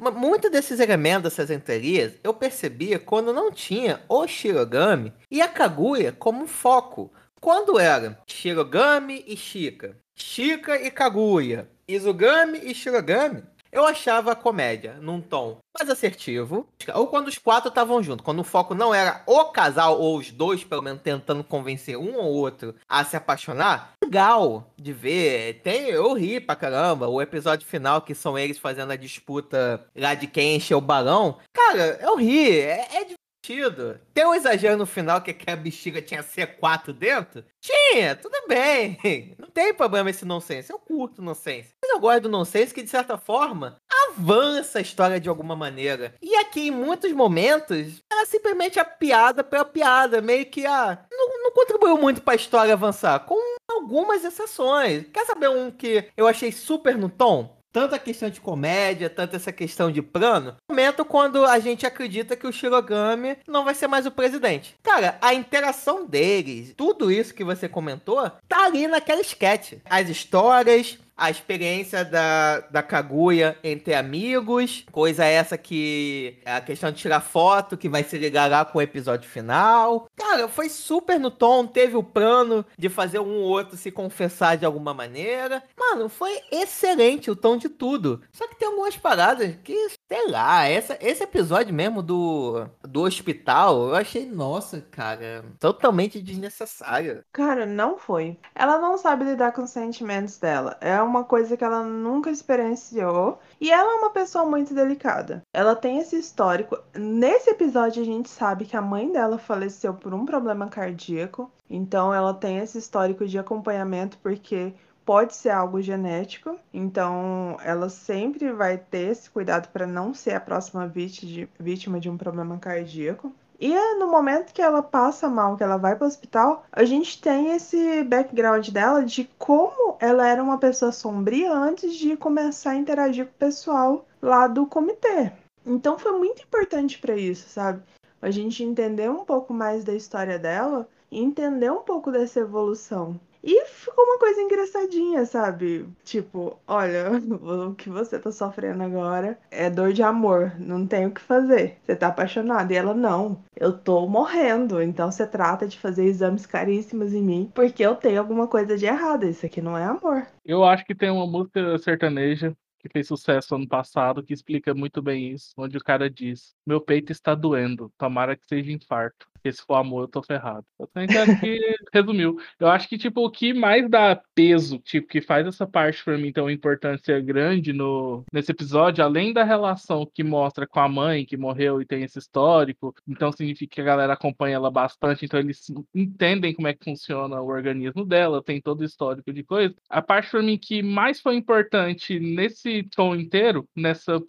Ma- Muito desses elementos, dessas entrelinhas, eu percebia quando não tinha o Shirogami e a Kaguya como foco. Quando era Shirogami e Shika, Shika e Kaguya, Izugami e Shirogami, eu achava a comédia num tom mais assertivo. Ou quando os quatro estavam juntos, quando o foco não era o casal ou os dois, pelo menos tentando convencer um ou outro a se apaixonar. Legal de ver. Tem, eu ri pra caramba. O episódio final que são eles fazendo a disputa lá de quem encheu o balão. Cara, eu ri. É, é divertido. Tem um exagero no final que, a bexiga tinha C4 dentro? Tinha, tudo bem. Não tem problema esse nonsense. Eu curto nonsense. Mas eu gosto do nonsense que, de certa forma, avança a história de alguma maneira. E aqui, em muitos momentos, era simplesmente a piada pela piada. Meio que a. Não, não contribuiu muito pra história avançar. Com algumas exceções. Quer saber um que eu achei super no tom? Tanto a questão de comédia, tanto essa questão de plano. Momento quando a gente acredita que o Shirogami não vai ser mais o presidente. Cara, a interação deles, tudo isso que você comentou, tá ali naquela sketch. As histórias, a experiência da, da Kaguya entre amigos, coisa essa que é a questão de tirar foto, que vai se ligar lá com o episódio final. Cara, foi super no tom, teve o plano de fazer um ou outro se confessar de alguma maneira. Mano, foi excelente o tom de tudo. Só que tem algumas paradas que, sei lá, essa, esse episódio mesmo do, do hospital, eu achei, nossa, cara, totalmente desnecessário. Cara, não foi. Ela não sabe lidar com os sentimentos dela. É uma coisa que ela nunca experienciou. E ela é uma pessoa muito delicada. Ela tem esse histórico. Nesse episódio, a gente sabe que a mãe dela faleceu por um problema cardíaco. Então, ela tem esse histórico de acompanhamento, porque pode ser algo genético. Então, ela sempre vai ter esse cuidado para não ser a próxima vítima de um problema cardíaco. E no momento que ela passa mal, que ela vai para o hospital, a gente tem esse background dela de como ela era uma pessoa sombria antes de começar a interagir com o pessoal lá do comitê. Então foi muito importante para isso, sabe? A gente entender um pouco mais da história dela e entender um pouco dessa evolução. E ficou uma coisa engraçadinha, sabe? Tipo, olha, o que você tá sofrendo agora é dor de amor, não tem o que fazer. Você tá apaixonada. E ela, não, eu tô morrendo. Então você trata de fazer exames caríssimos em mim porque eu tenho alguma coisa de errado. Isso aqui não é amor. Eu acho que tem uma música sertaneja que fez sucesso ano passado que explica muito bem isso, onde o cara diz: Meu peito está doendo, tomara que seja infarto. Porque se for amor, eu tô ferrado. Acho que resumiu. Eu acho que, tipo, o que mais dá peso, tipo, que faz essa parte pra mim tão importante ser grande no, nesse episódio, além da relação que mostra com a mãe que morreu e tem esse histórico, então significa que a galera acompanha ela bastante, então eles entendem como é que funciona o organismo dela, tem todo o histórico de coisa. A parte pra mim que mais foi importante nesse tom inteiro, nessa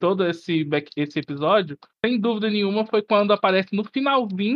todo esse, esse episódio, sem dúvida nenhuma, foi quando aparece no finalzinho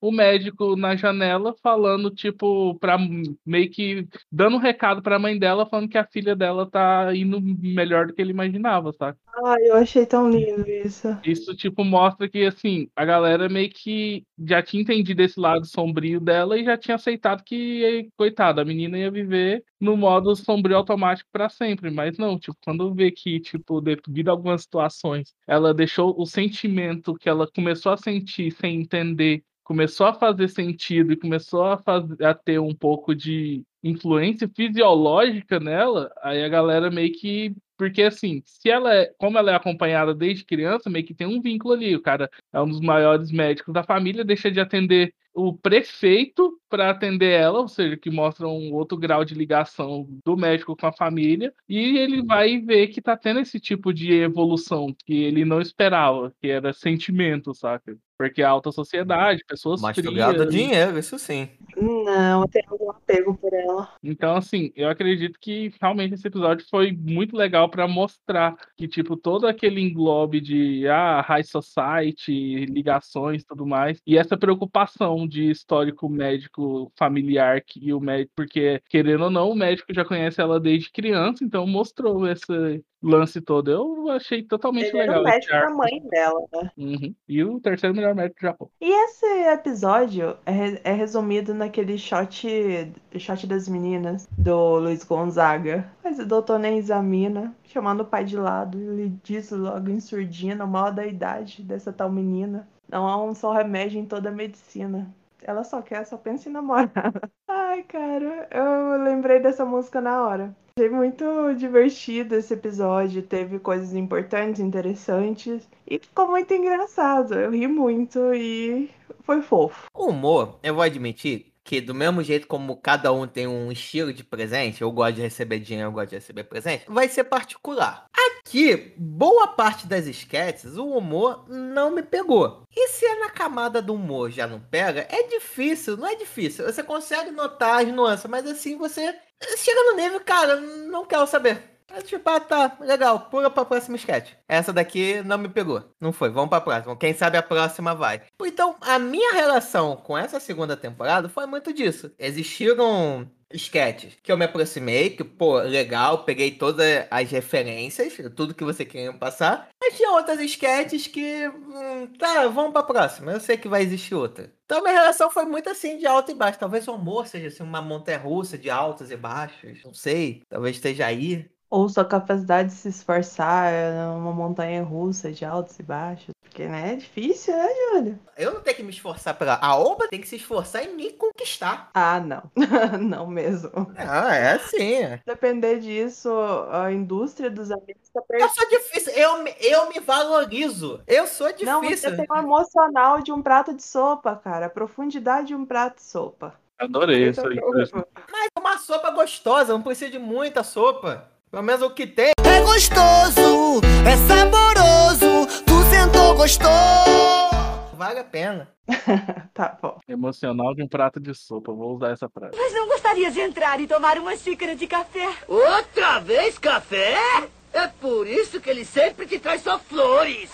o médico na janela falando, tipo, pra meio que dando um recado pra mãe dela, falando que a filha dela tá indo melhor do que ele imaginava, sabe? Ai, eu achei tão lindo isso. Isso, tipo, mostra que, assim, a galera meio que já tinha entendido esse lado sombrio dela e já tinha aceitado que, coitada, a menina ia viver no modo sombrio automático pra sempre. Mas não, tipo, quando vê que, tipo, devido a algumas situações, ela deixou o sentimento que ela começou a sentir sem entender, começou a fazer sentido e começou a, fazer, a ter um pouco de influência fisiológica nela, aí a galera meio que porque assim, se ela é, como ela é acompanhada desde criança, meio que tem um vínculo ali. O cara é um dos maiores médicos da família, deixa de atender o prefeito para atender ela, ou seja, que mostra um outro grau de ligação do médico com a família, e ele vai ver que tá tendo esse tipo de evolução que ele não esperava, que era sentimento, saca? Porque a alta sociedade, pessoas Mas tu frias, dinheiro, isso sim. Não, eu tenho algum apego por ela. Então, assim, eu acredito que realmente esse episódio foi muito legal para mostrar que, tipo, todo aquele englobe de ah, high society, ligações e tudo mais, e essa preocupação de histórico médico familiar que o médico, porque, querendo ou não, o médico já conhece ela desde criança, então mostrou esse lance todo. Eu achei totalmente Ele era legal o esse médico da mãe dela, né? Uhum. E o terceiro melhor médico do Japão. E esse episódio é, é resumido naquele shot, shot das meninas do Luiz Gonzaga. Mas o doutor nem examina, chamando o pai de lado. Ele diz logo em surdina, mal da idade dessa tal menina. Não há um só remédio em toda a medicina. Ela só quer, só pensa em namorar. Ai, cara, eu lembrei dessa música na hora. Achei muito divertido esse episódio, teve coisas importantes, interessantes e ficou muito engraçado. Eu ri muito e foi fofo. O humor, eu vou admitir que do mesmo jeito como cada um tem um estilo de presente, eu gosto de receber dinheiro, eu gosto de receber presente, vai ser particular. Aqui, boa parte das esquetes, o humor não me pegou. E se é na camada do humor já não pega, é difícil, não é difícil. Você consegue notar as nuances, mas assim você chega no nível, cara, não quero saber. Tipo, ah, tá, legal, pula pra próxima sketch. Essa daqui não me pegou. Não foi, vamos pra próxima. Quem sabe a próxima vai. Então, a minha relação com essa segunda temporada foi muito disso. Existiram sketches que eu me aproximei, que, pô, legal, peguei todas as referências, tudo que você queria passar. Mas tinha outras sketches que, hum, tá, vamos pra próxima. Eu sei que vai existir outra. Então, minha relação foi muito assim, de alto e baixo. Talvez o amor seja assim, uma montanha russa de altos e baixos. Não sei, talvez esteja aí. Ou sua capacidade de se esforçar é uma montanha russa de altos e baixos. Porque, né, é difícil, né, Júlio? Eu não tenho que me esforçar pela. A Oba tem que se esforçar em me conquistar. Ah, não. não mesmo. Ah, é assim. Depender disso, a indústria dos amigos tá Eu sou difícil, eu me, eu me valorizo. Eu sou Não, você difícil. tem o emocional de um prato de sopa, cara. A profundidade de um prato de sopa. Adorei isso aí. Mas é uma sopa gostosa, não precisa de muita sopa. Pelo menos o que tem. É gostoso, é saboroso, tu sentou gostou. Vale a pena. Tá bom. Emocional de um prato de sopa. Vou usar essa frase. Mas não gostaria de entrar e tomar uma xícara de café? Outra vez café? É por isso que ele sempre te traz só flores.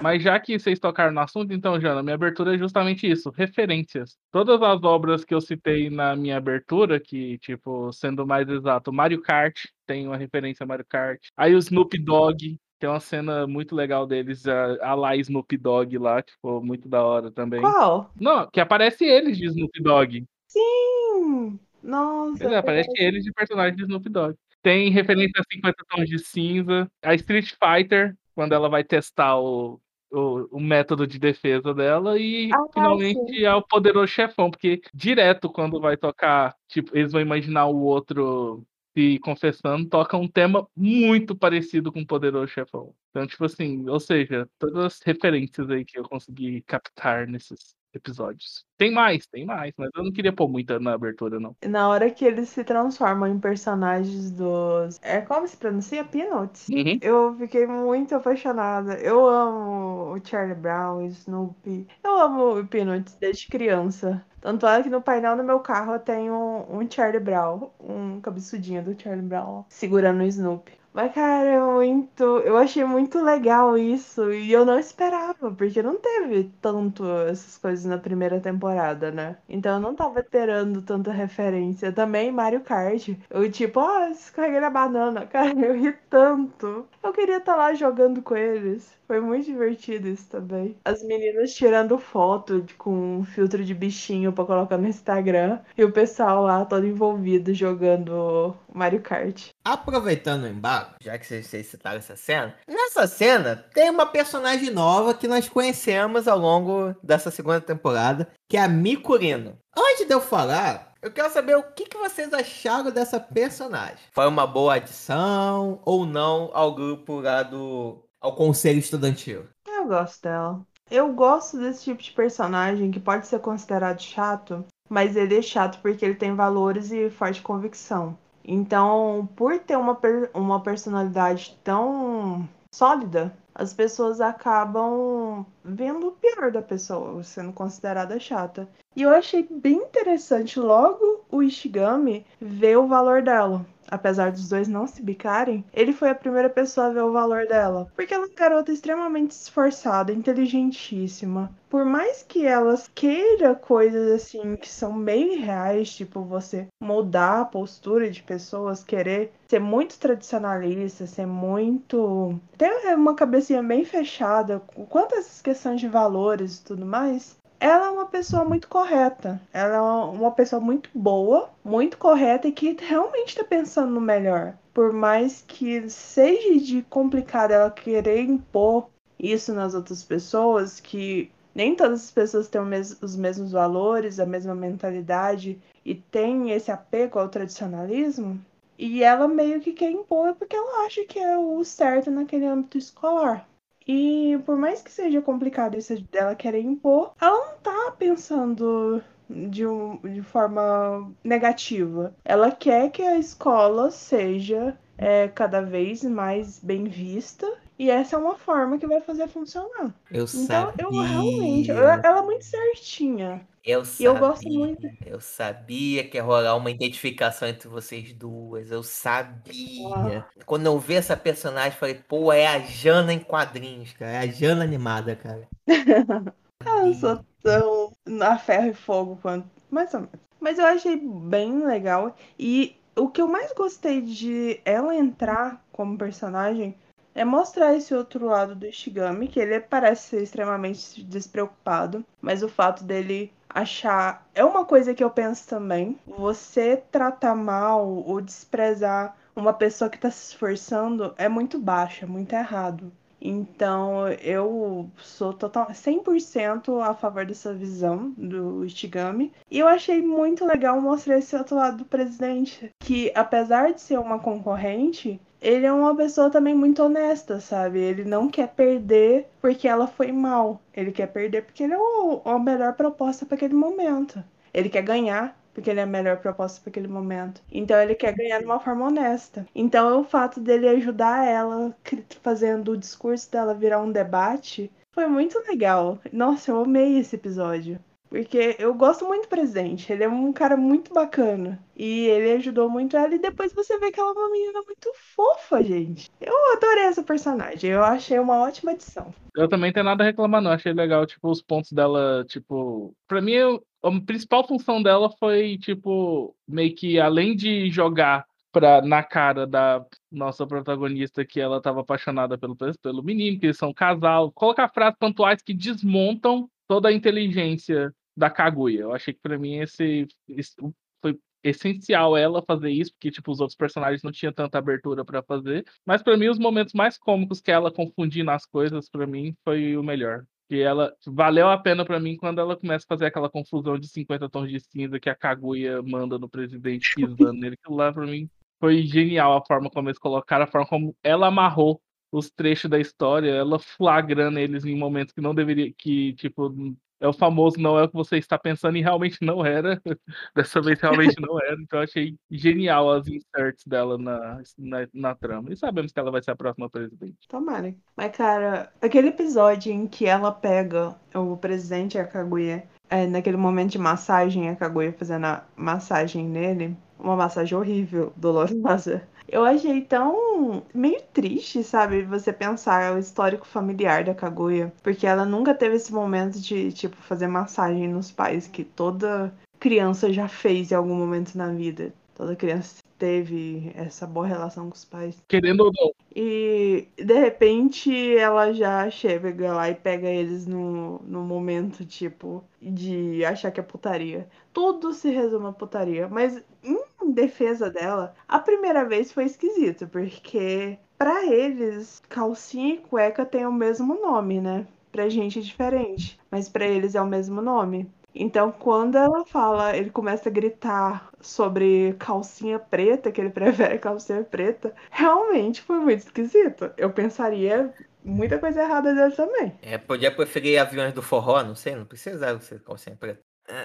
Mas já que vocês tocaram no assunto, então, Jana, minha abertura é justamente isso, referências. Todas as obras que eu citei na minha abertura, que, tipo, sendo mais exato, Mario Kart, tem uma referência a Mario Kart. Aí o Snoop Dogg, Tem uma cena muito legal deles, a, a lá Snoop Dogg lá, que ficou muito da hora também. Qual? Não, que aparece eles de Snoop Dogg. Sim! Nossa. É, aparece eles de personagem de Snoop Dogg. Tem referência a 50 tons de cinza. A Street Fighter, quando ela vai testar o, o, o método de defesa dela. E Ah, finalmente sim. é o poderoso chefão, porque direto quando vai tocar, tipo, eles vão imaginar o outro se confessando, toca um tema muito parecido com o poderoso chefão. Então, tipo assim, ou seja, todas as referências aí que eu consegui captar nesses episódios. Tem mais, tem mais, mas eu não queria pôr muita na abertura, não. Na hora que eles se transformam em personagens dos. É como se pronuncia? Peanuts. Uhum. Eu fiquei muito apaixonada. Eu amo o Charlie Brown, o Snoopy. Eu amo o Peanuts desde criança. Tanto é que no painel do meu carro eu tenho um Charlie Brown, um cabeçudinho do Charlie Brown, segurando o Snoopy. Mas, cara, é muito. Eu achei muito legal isso. E eu não esperava, porque não teve tanto essas coisas na primeira temporada, né? Então eu não tava esperando tanta referência. Também Mario Kart. Eu, tipo, ó, escorreguei na banana. Cara, eu ri tanto. Eu queria estar lá jogando com eles. Foi muito divertido isso também. As meninas tirando foto de- com um filtro de bichinho pra colocar no Instagram. E o pessoal lá todo envolvido jogando Mario Kart. Aproveitando o embalo, já que vocês, vocês citaram essa cena, nessa cena tem uma personagem nova que nós conhecemos ao longo dessa segunda temporada, que é a Mikurino. Antes de eu falar, eu quero saber o que, que vocês acharam dessa personagem. Foi uma boa adição ou não ao grupo lá do. Ao conselho estudantil? Eu gosto dela. Eu gosto desse tipo de personagem que pode ser considerado chato, mas ele é chato porque ele tem valores e forte convicção. Então, por ter uma, per- uma personalidade tão sólida, as pessoas acabam vendo o pior da pessoa, sendo considerada chata. E eu achei bem interessante logo o Ishigami ver o valor dela. Apesar dos dois não se bicarem, ele foi a primeira pessoa a ver o valor dela. Porque ela é uma garota extremamente esforçada, inteligentíssima. Por mais que ela queira coisas assim que são meio irreais, tipo você mudar a postura de pessoas, querer ser muito tradicionalista, ser muito. ter uma cabecinha bem fechada, quanto a essas questões de valores e tudo mais, ela é uma pessoa muito correta. Ela é uma pessoa muito boa, muito correta e que realmente está pensando no melhor. Por mais que seja de complicado ela querer impor isso nas outras pessoas, que nem todas as pessoas têm os mesmos valores, a mesma mentalidade e têm esse apego ao tradicionalismo. E ela meio que quer impor porque ela acha que é o certo naquele âmbito escolar. E por mais que seja complicado isso dela querer impor, ela não tá pensando de, um- de forma negativa. Ela quer que a escola seja é, cada vez mais bem vista. E essa é uma forma que vai fazer funcionar. Eu Então, sabia. eu realmente. Ela, ela é muito certinha. Eu E sabia. eu gosto muito. Eu sabia que ia rolar uma identificação entre vocês duas. Eu sabia. Quando eu vi essa personagem, falei, pô, é a Jana em quadrinhos, cara. É a Jana animada, cara. Eu não sou tão na ferro e fogo quanto. Mais ou menos. Mas eu achei bem legal. E o que eu mais gostei de ela entrar como personagem é mostrar esse outro lado do Ishigami, que ele parece ser extremamente despreocupado, mas o fato dele achar. É uma coisa que eu penso também. Você tratar mal ou desprezar uma pessoa que tá se esforçando é muito baixo, é muito errado. Então, eu sou total 100% a favor dessa visão do Ishigami. E eu achei muito legal mostrar esse outro lado do presidente, que apesar de ser uma concorrente, ele é uma pessoa também muito honesta, sabe? Ele não quer perder porque ela foi mal. Ele quer perder porque ele é o- a melhor proposta para aquele momento. Ele quer ganhar porque ele é a melhor proposta para aquele momento. Então ele quer ganhar de uma forma honesta. Então o fato dele ajudar ela fazendo o discurso dela virar um debate foi muito legal. Nossa, eu amei esse episódio. Porque eu gosto muito do presidente. Ele é um cara muito bacana. E ele ajudou muito ela. E depois você vê que ela é uma menina muito fofa, gente. Eu adorei essa personagem. Eu achei uma ótima adição. Eu também tenho nada a reclamar, não. Achei legal, tipo, os pontos dela, tipo. Pra mim, a principal função dela foi, tipo, meio que além de jogar pra, na cara da nossa protagonista que ela tava apaixonada pelo, pelo menino, que eles são um casal. Colocar frases pontuais que desmontam toda a inteligência da Kaguya. Eu achei que pra mim esse, esse foi essencial ela fazer isso, porque tipo os outros personagens não tinham tanta abertura pra fazer. Mas pra mim os momentos mais cômicos que ela confundindo as coisas pra mim foi o melhor. Que ela valeu a pena pra mim quando ela começa a fazer aquela confusão de 50 tons de cinza que a Kaguya manda no presidente pisando nele. Aquilo lá pra mim foi genial a forma como eles colocaram, a forma como ela amarrou os trechos da história, ela flagrando eles em momentos que não deveria, que tipo é o famoso não é o que você está pensando e realmente não era. Dessa vez realmente não era. Então achei genial as inserts dela na, na, na, trama. E sabemos que ela vai ser a próxima presidente. Tomara. Mas, cara, aquele episódio em que ela pega o presidente e a Kaguya, é, naquele momento de massagem, a Kaguya fazendo a massagem nele, uma massagem horrível, dolorosa. Eu achei tão meio triste, sabe? Você pensar o histórico familiar da Kaguya. Porque ela nunca teve esse momento de, tipo, fazer massagem nos pais, que toda criança já fez em algum momento na vida. Toda criança teve essa boa relação com os pais. Querendo ou não. E de repente ela já chega lá e pega eles no, no momento, tipo, de achar que é putaria. Tudo se resume a putaria. Mas em defesa dela, a primeira vez foi esquisito, porque para eles, calcinha e cueca tem o mesmo nome, né? Pra gente é diferente, mas para eles é o mesmo nome. Então, quando ela fala, ele começa a gritar sobre calcinha preta, que ele prefere calcinha preta, realmente foi muito esquisito. Eu pensaria muita coisa errada dele também. É, podia preferir aviões do forró, não sei, não precisava ser calcinha preta.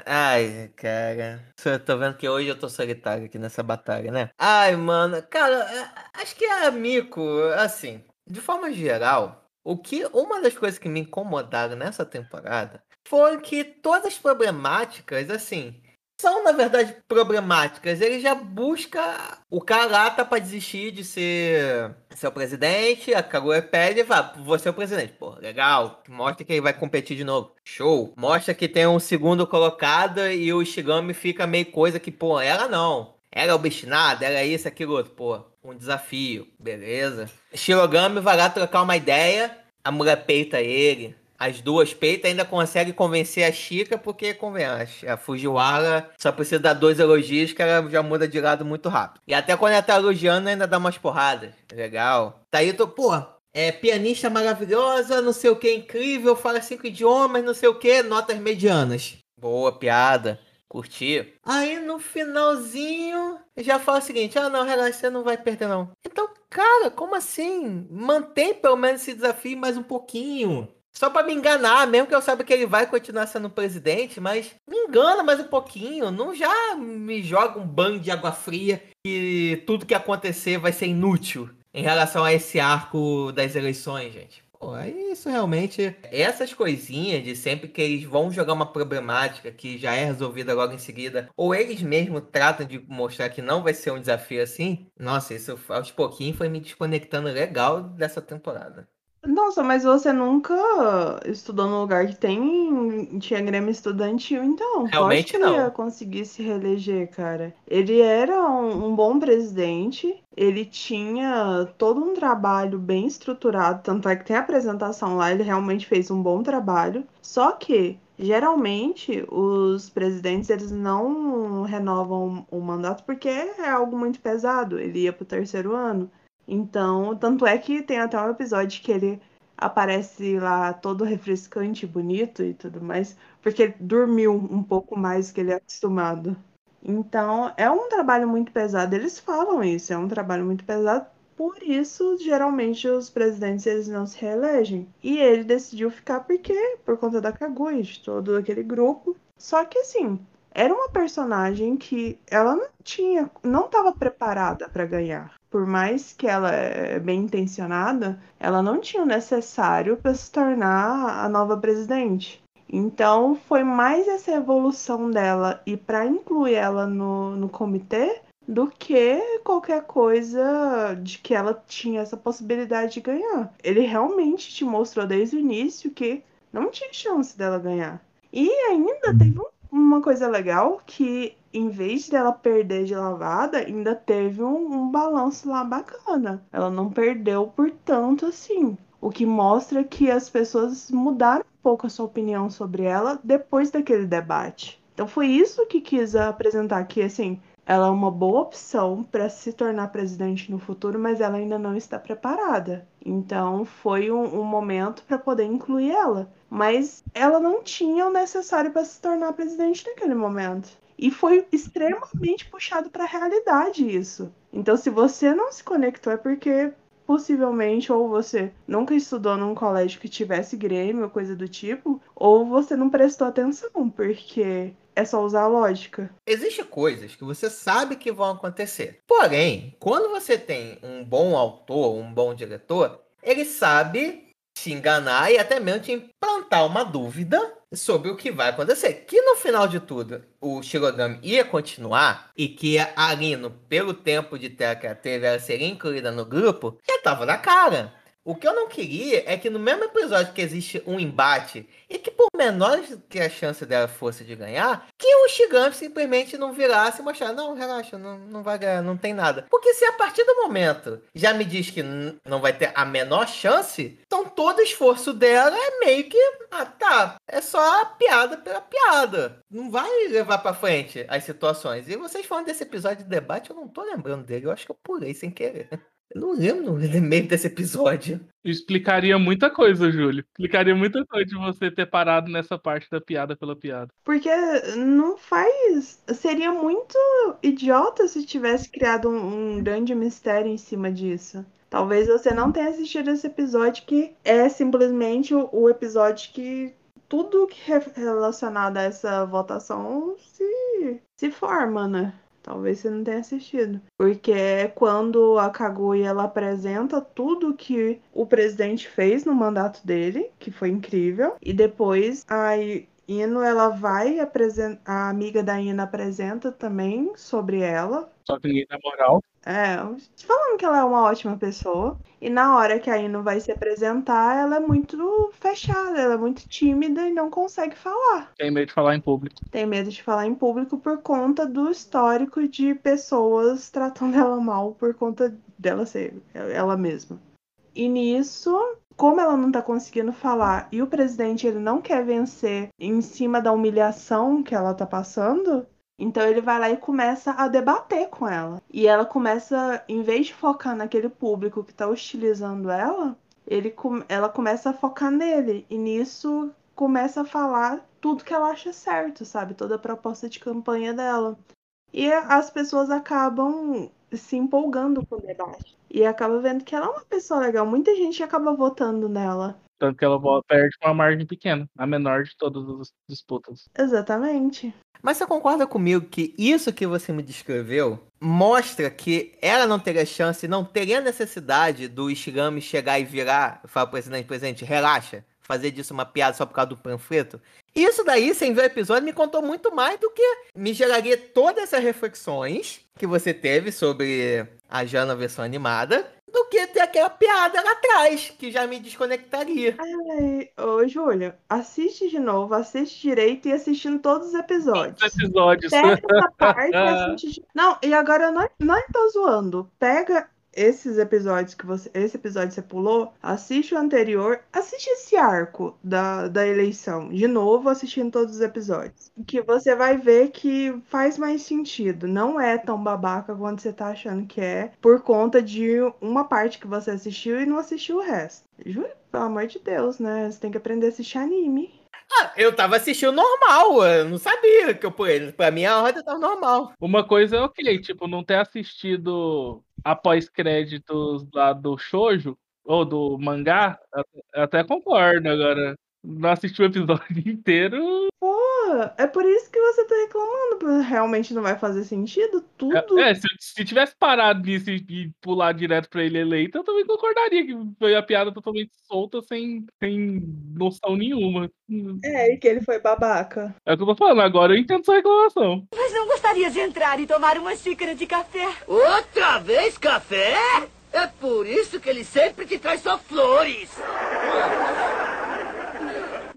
Ai, cara. Eu tô vendo que hoje eu tô solitário aqui nessa batalha, né? Ai, mano. Cara, é, acho que é amigo, assim, de forma geral, o que uma das coisas que me incomodaram nessa temporada foi que todas as problemáticas, assim, são, na verdade, problemáticas. Ele já busca o Karata para desistir de ser seu presidente. A Kaguya pede e fala: Você é o presidente. Pô, legal. Mostra que ele vai competir de novo. Show. Mostra que tem um segundo colocado e o Ishigami fica meio coisa que, pô, ela não. Ela é obstinada, ela é isso, aquilo outro. Pô, um desafio. Beleza. Shirogami vai lá trocar uma ideia. A mulher peita ele as duas peitas ainda consegue convencer a Chica, porque convence. A Fujiwara só precisa dar dois elogios que ela já muda de lado muito rápido. E até quando ela tá elogiando, ainda dá umas porradas. Legal. Tá aí, tô, pô, é pianista maravilhosa, não sei o que, incrível, fala cinco idiomas, não sei o que, notas medianas. Boa piada. Curti. Aí no finalzinho já fala o seguinte: ah, não, relaxa, você não vai perder, não. Então, cara, como assim? Mantém pelo menos esse desafio mais um pouquinho. Só para me enganar, mesmo que eu saiba que ele vai continuar sendo presidente, mas me engana mais um pouquinho. Não já me joga um banho de água fria e tudo que acontecer vai ser inútil em relação a esse arco das eleições, gente. Pô, é isso realmente. Essas coisinhas de sempre que eles vão jogar uma problemática que já é resolvida logo em seguida, ou eles mesmos tratam de mostrar que não vai ser um desafio assim. Nossa, isso aos pouquinhos foi me desconectando legal dessa temporada. Nossa, mas você nunca estudou num lugar que tem tinha Grêmio estudantil, então. Realmente que não. ia conseguir se reeleger, cara. Ele era um, um, bom presidente, ele tinha todo um trabalho bem estruturado, tanto é que tem a apresentação lá, ele realmente fez um bom trabalho. Só que Geralmente, os presidentes eles não renovam o mandato porque é algo muito pesado. Ele ia para o terceiro ano. Então, tanto é que tem até um episódio que ele aparece lá todo refrescante, bonito e tudo mais, porque ele dormiu um pouco mais que ele é acostumado. Então, é um trabalho muito pesado. Eles falam isso, é um trabalho muito pesado. Por isso, geralmente, os presidentes eles não se reelegem. E ele decidiu ficar porque por conta da Kaguya, de todo aquele grupo. Só que assim, era uma personagem que ela não tinha, não estava preparada para ganhar por mais que ela é bem intencionada, ela não tinha o necessário para se tornar a nova presidente. Então foi mais essa evolução dela e para incluir ela no, no comitê do que qualquer coisa de que ela tinha essa possibilidade de ganhar. Ele realmente te mostrou desde o início que não tinha chance dela ganhar. E ainda teve uma coisa legal que em vez dela perder de lavada, ainda teve um, um balanço lá bacana. Ela não perdeu por tanto assim. O que mostra que as pessoas mudaram um pouco a sua opinião sobre ela depois daquele debate. Então foi isso que quis apresentar aqui, assim, ela é uma boa opção para se tornar presidente no futuro, mas ela ainda não está preparada. Então foi um, um momento para poder incluir ela. Mas ela não tinha o necessário para se tornar presidente naquele momento. E foi extremamente puxado para a realidade isso. Então, se você não se conectou, é porque possivelmente ou você nunca estudou num colégio que tivesse Grêmio ou coisa do tipo, ou você não prestou atenção, porque é só usar a lógica. Existem coisas que você sabe que vão acontecer. Porém, quando você tem um bom autor, um bom diretor, ele sabe te enganar e até mesmo te implantar uma dúvida sobre o que vai acontecer. Que no final de tudo, o Shirogami ia continuar e que a Arino, pelo tempo de tela que ela teve, ela seria incluída no grupo, já tava na cara. O que eu não queria é que no mesmo episódio que existe um embate e que por menor que a chance dela fosse de ganhar, que o Shigami simplesmente não virasse e mostrasse, não, relaxa, não, não vai ganhar, não tem nada. Porque se a partir do momento já me diz que não vai ter a menor chance, então todo esforço dela é meio que, ah tá, é só a piada pela piada. Não vai levar pra frente as situações. E vocês falando desse episódio de debate, eu não tô lembrando dele, eu acho que eu pulei sem querer. Eu não lembro no meio desse episódio. Explicaria muita coisa, Júlio. Explicaria muita coisa de você ter parado nessa parte da piada pela piada. Porque não faz. Seria muito idiota se tivesse criado um, um grande mistério em cima disso. Talvez você não tenha assistido esse episódio que é simplesmente o, o episódio que tudo que é relacionado a essa votação se, se forma, né? Talvez você não tenha assistido. Porque é quando a Kaguya ela apresenta tudo que o presidente fez no mandato dele, que foi incrível, e depois a Ino ela vai apresentar, a amiga da Ina apresenta também sobre ela. Só que ninguém dá moral. É, falando que ela é uma ótima pessoa. E na hora que a Ino vai se apresentar, ela é muito fechada, ela é muito tímida e não consegue falar. Tem medo de falar em público. Tem medo de falar em público por conta do histórico de pessoas tratando ela mal por conta dela ser ela mesma. E nisso, como ela não tá conseguindo falar e o presidente ele não quer vencer em cima da humilhação que ela tá passando, então ele vai lá e começa a debater com ela. E ela começa, em vez de focar naquele público que tá hostilizando ela, ele, ela começa a focar nele. E nisso começa a falar tudo que ela acha certo, sabe? Toda a proposta de campanha dela. E as pessoas acabam se empolgando com o debate. E acaba vendo que ela é uma pessoa legal. Muita gente acaba votando nela. Tanto que ela perde com uma margem pequena, a menor de todas as disputas. Exatamente. Mas você concorda comigo que isso que você me descreveu mostra que ela não teria chance, não teria necessidade do Ishigami chegar e virar e falar pro presidente, presidente, relaxa, fazer disso uma piada só por causa do panfleto? Isso daí, sem ver o episódio, me contou muito mais do que me geraria todas essas reflexões que você teve sobre a Jana versão animada, do que ter aquela piada lá atrás, que já me desconectaria. Ai, ô, Júlio, assiste de novo, assiste direito e assistindo todos os episódios. Os episódios. Pega essa parte e assiste. de- Não, e agora eu não, não tô zoando. Pega esses episódios que você. Esse episódio você pulou, assiste o anterior, assiste esse arco da, da eleição. De novo, assistindo todos os episódios. Que você vai ver que faz mais sentido. Não é tão babaca quanto você tá achando que é, por conta de uma parte que você assistiu e não assistiu o resto. Júlio, pelo amor de Deus, né? Você tem que aprender a assistir anime. Ah, eu tava assistindo normal, eu não sabia que eu. Pra mim a ordem tava normal. Uma coisa é ok, tipo, não ter assistido após créditos lá do shoujo ou do mangá, até concordo. Agora, não assistir o episódio inteiro, Pô, é por isso que você tá reclamando, porque realmente não vai fazer sentido tudo. é, se, se tivesse parado nisso e, e pular direto pra ele eleito, eu também concordaria que foi a piada totalmente solta, sem, sem noção nenhuma. É, e que ele foi babaca. É o que eu tô falando, agora eu entendo sua reclamação. Mas não gostaria de entrar e tomar uma xícara de café? Outra vez café? É por isso que ele sempre te traz só flores.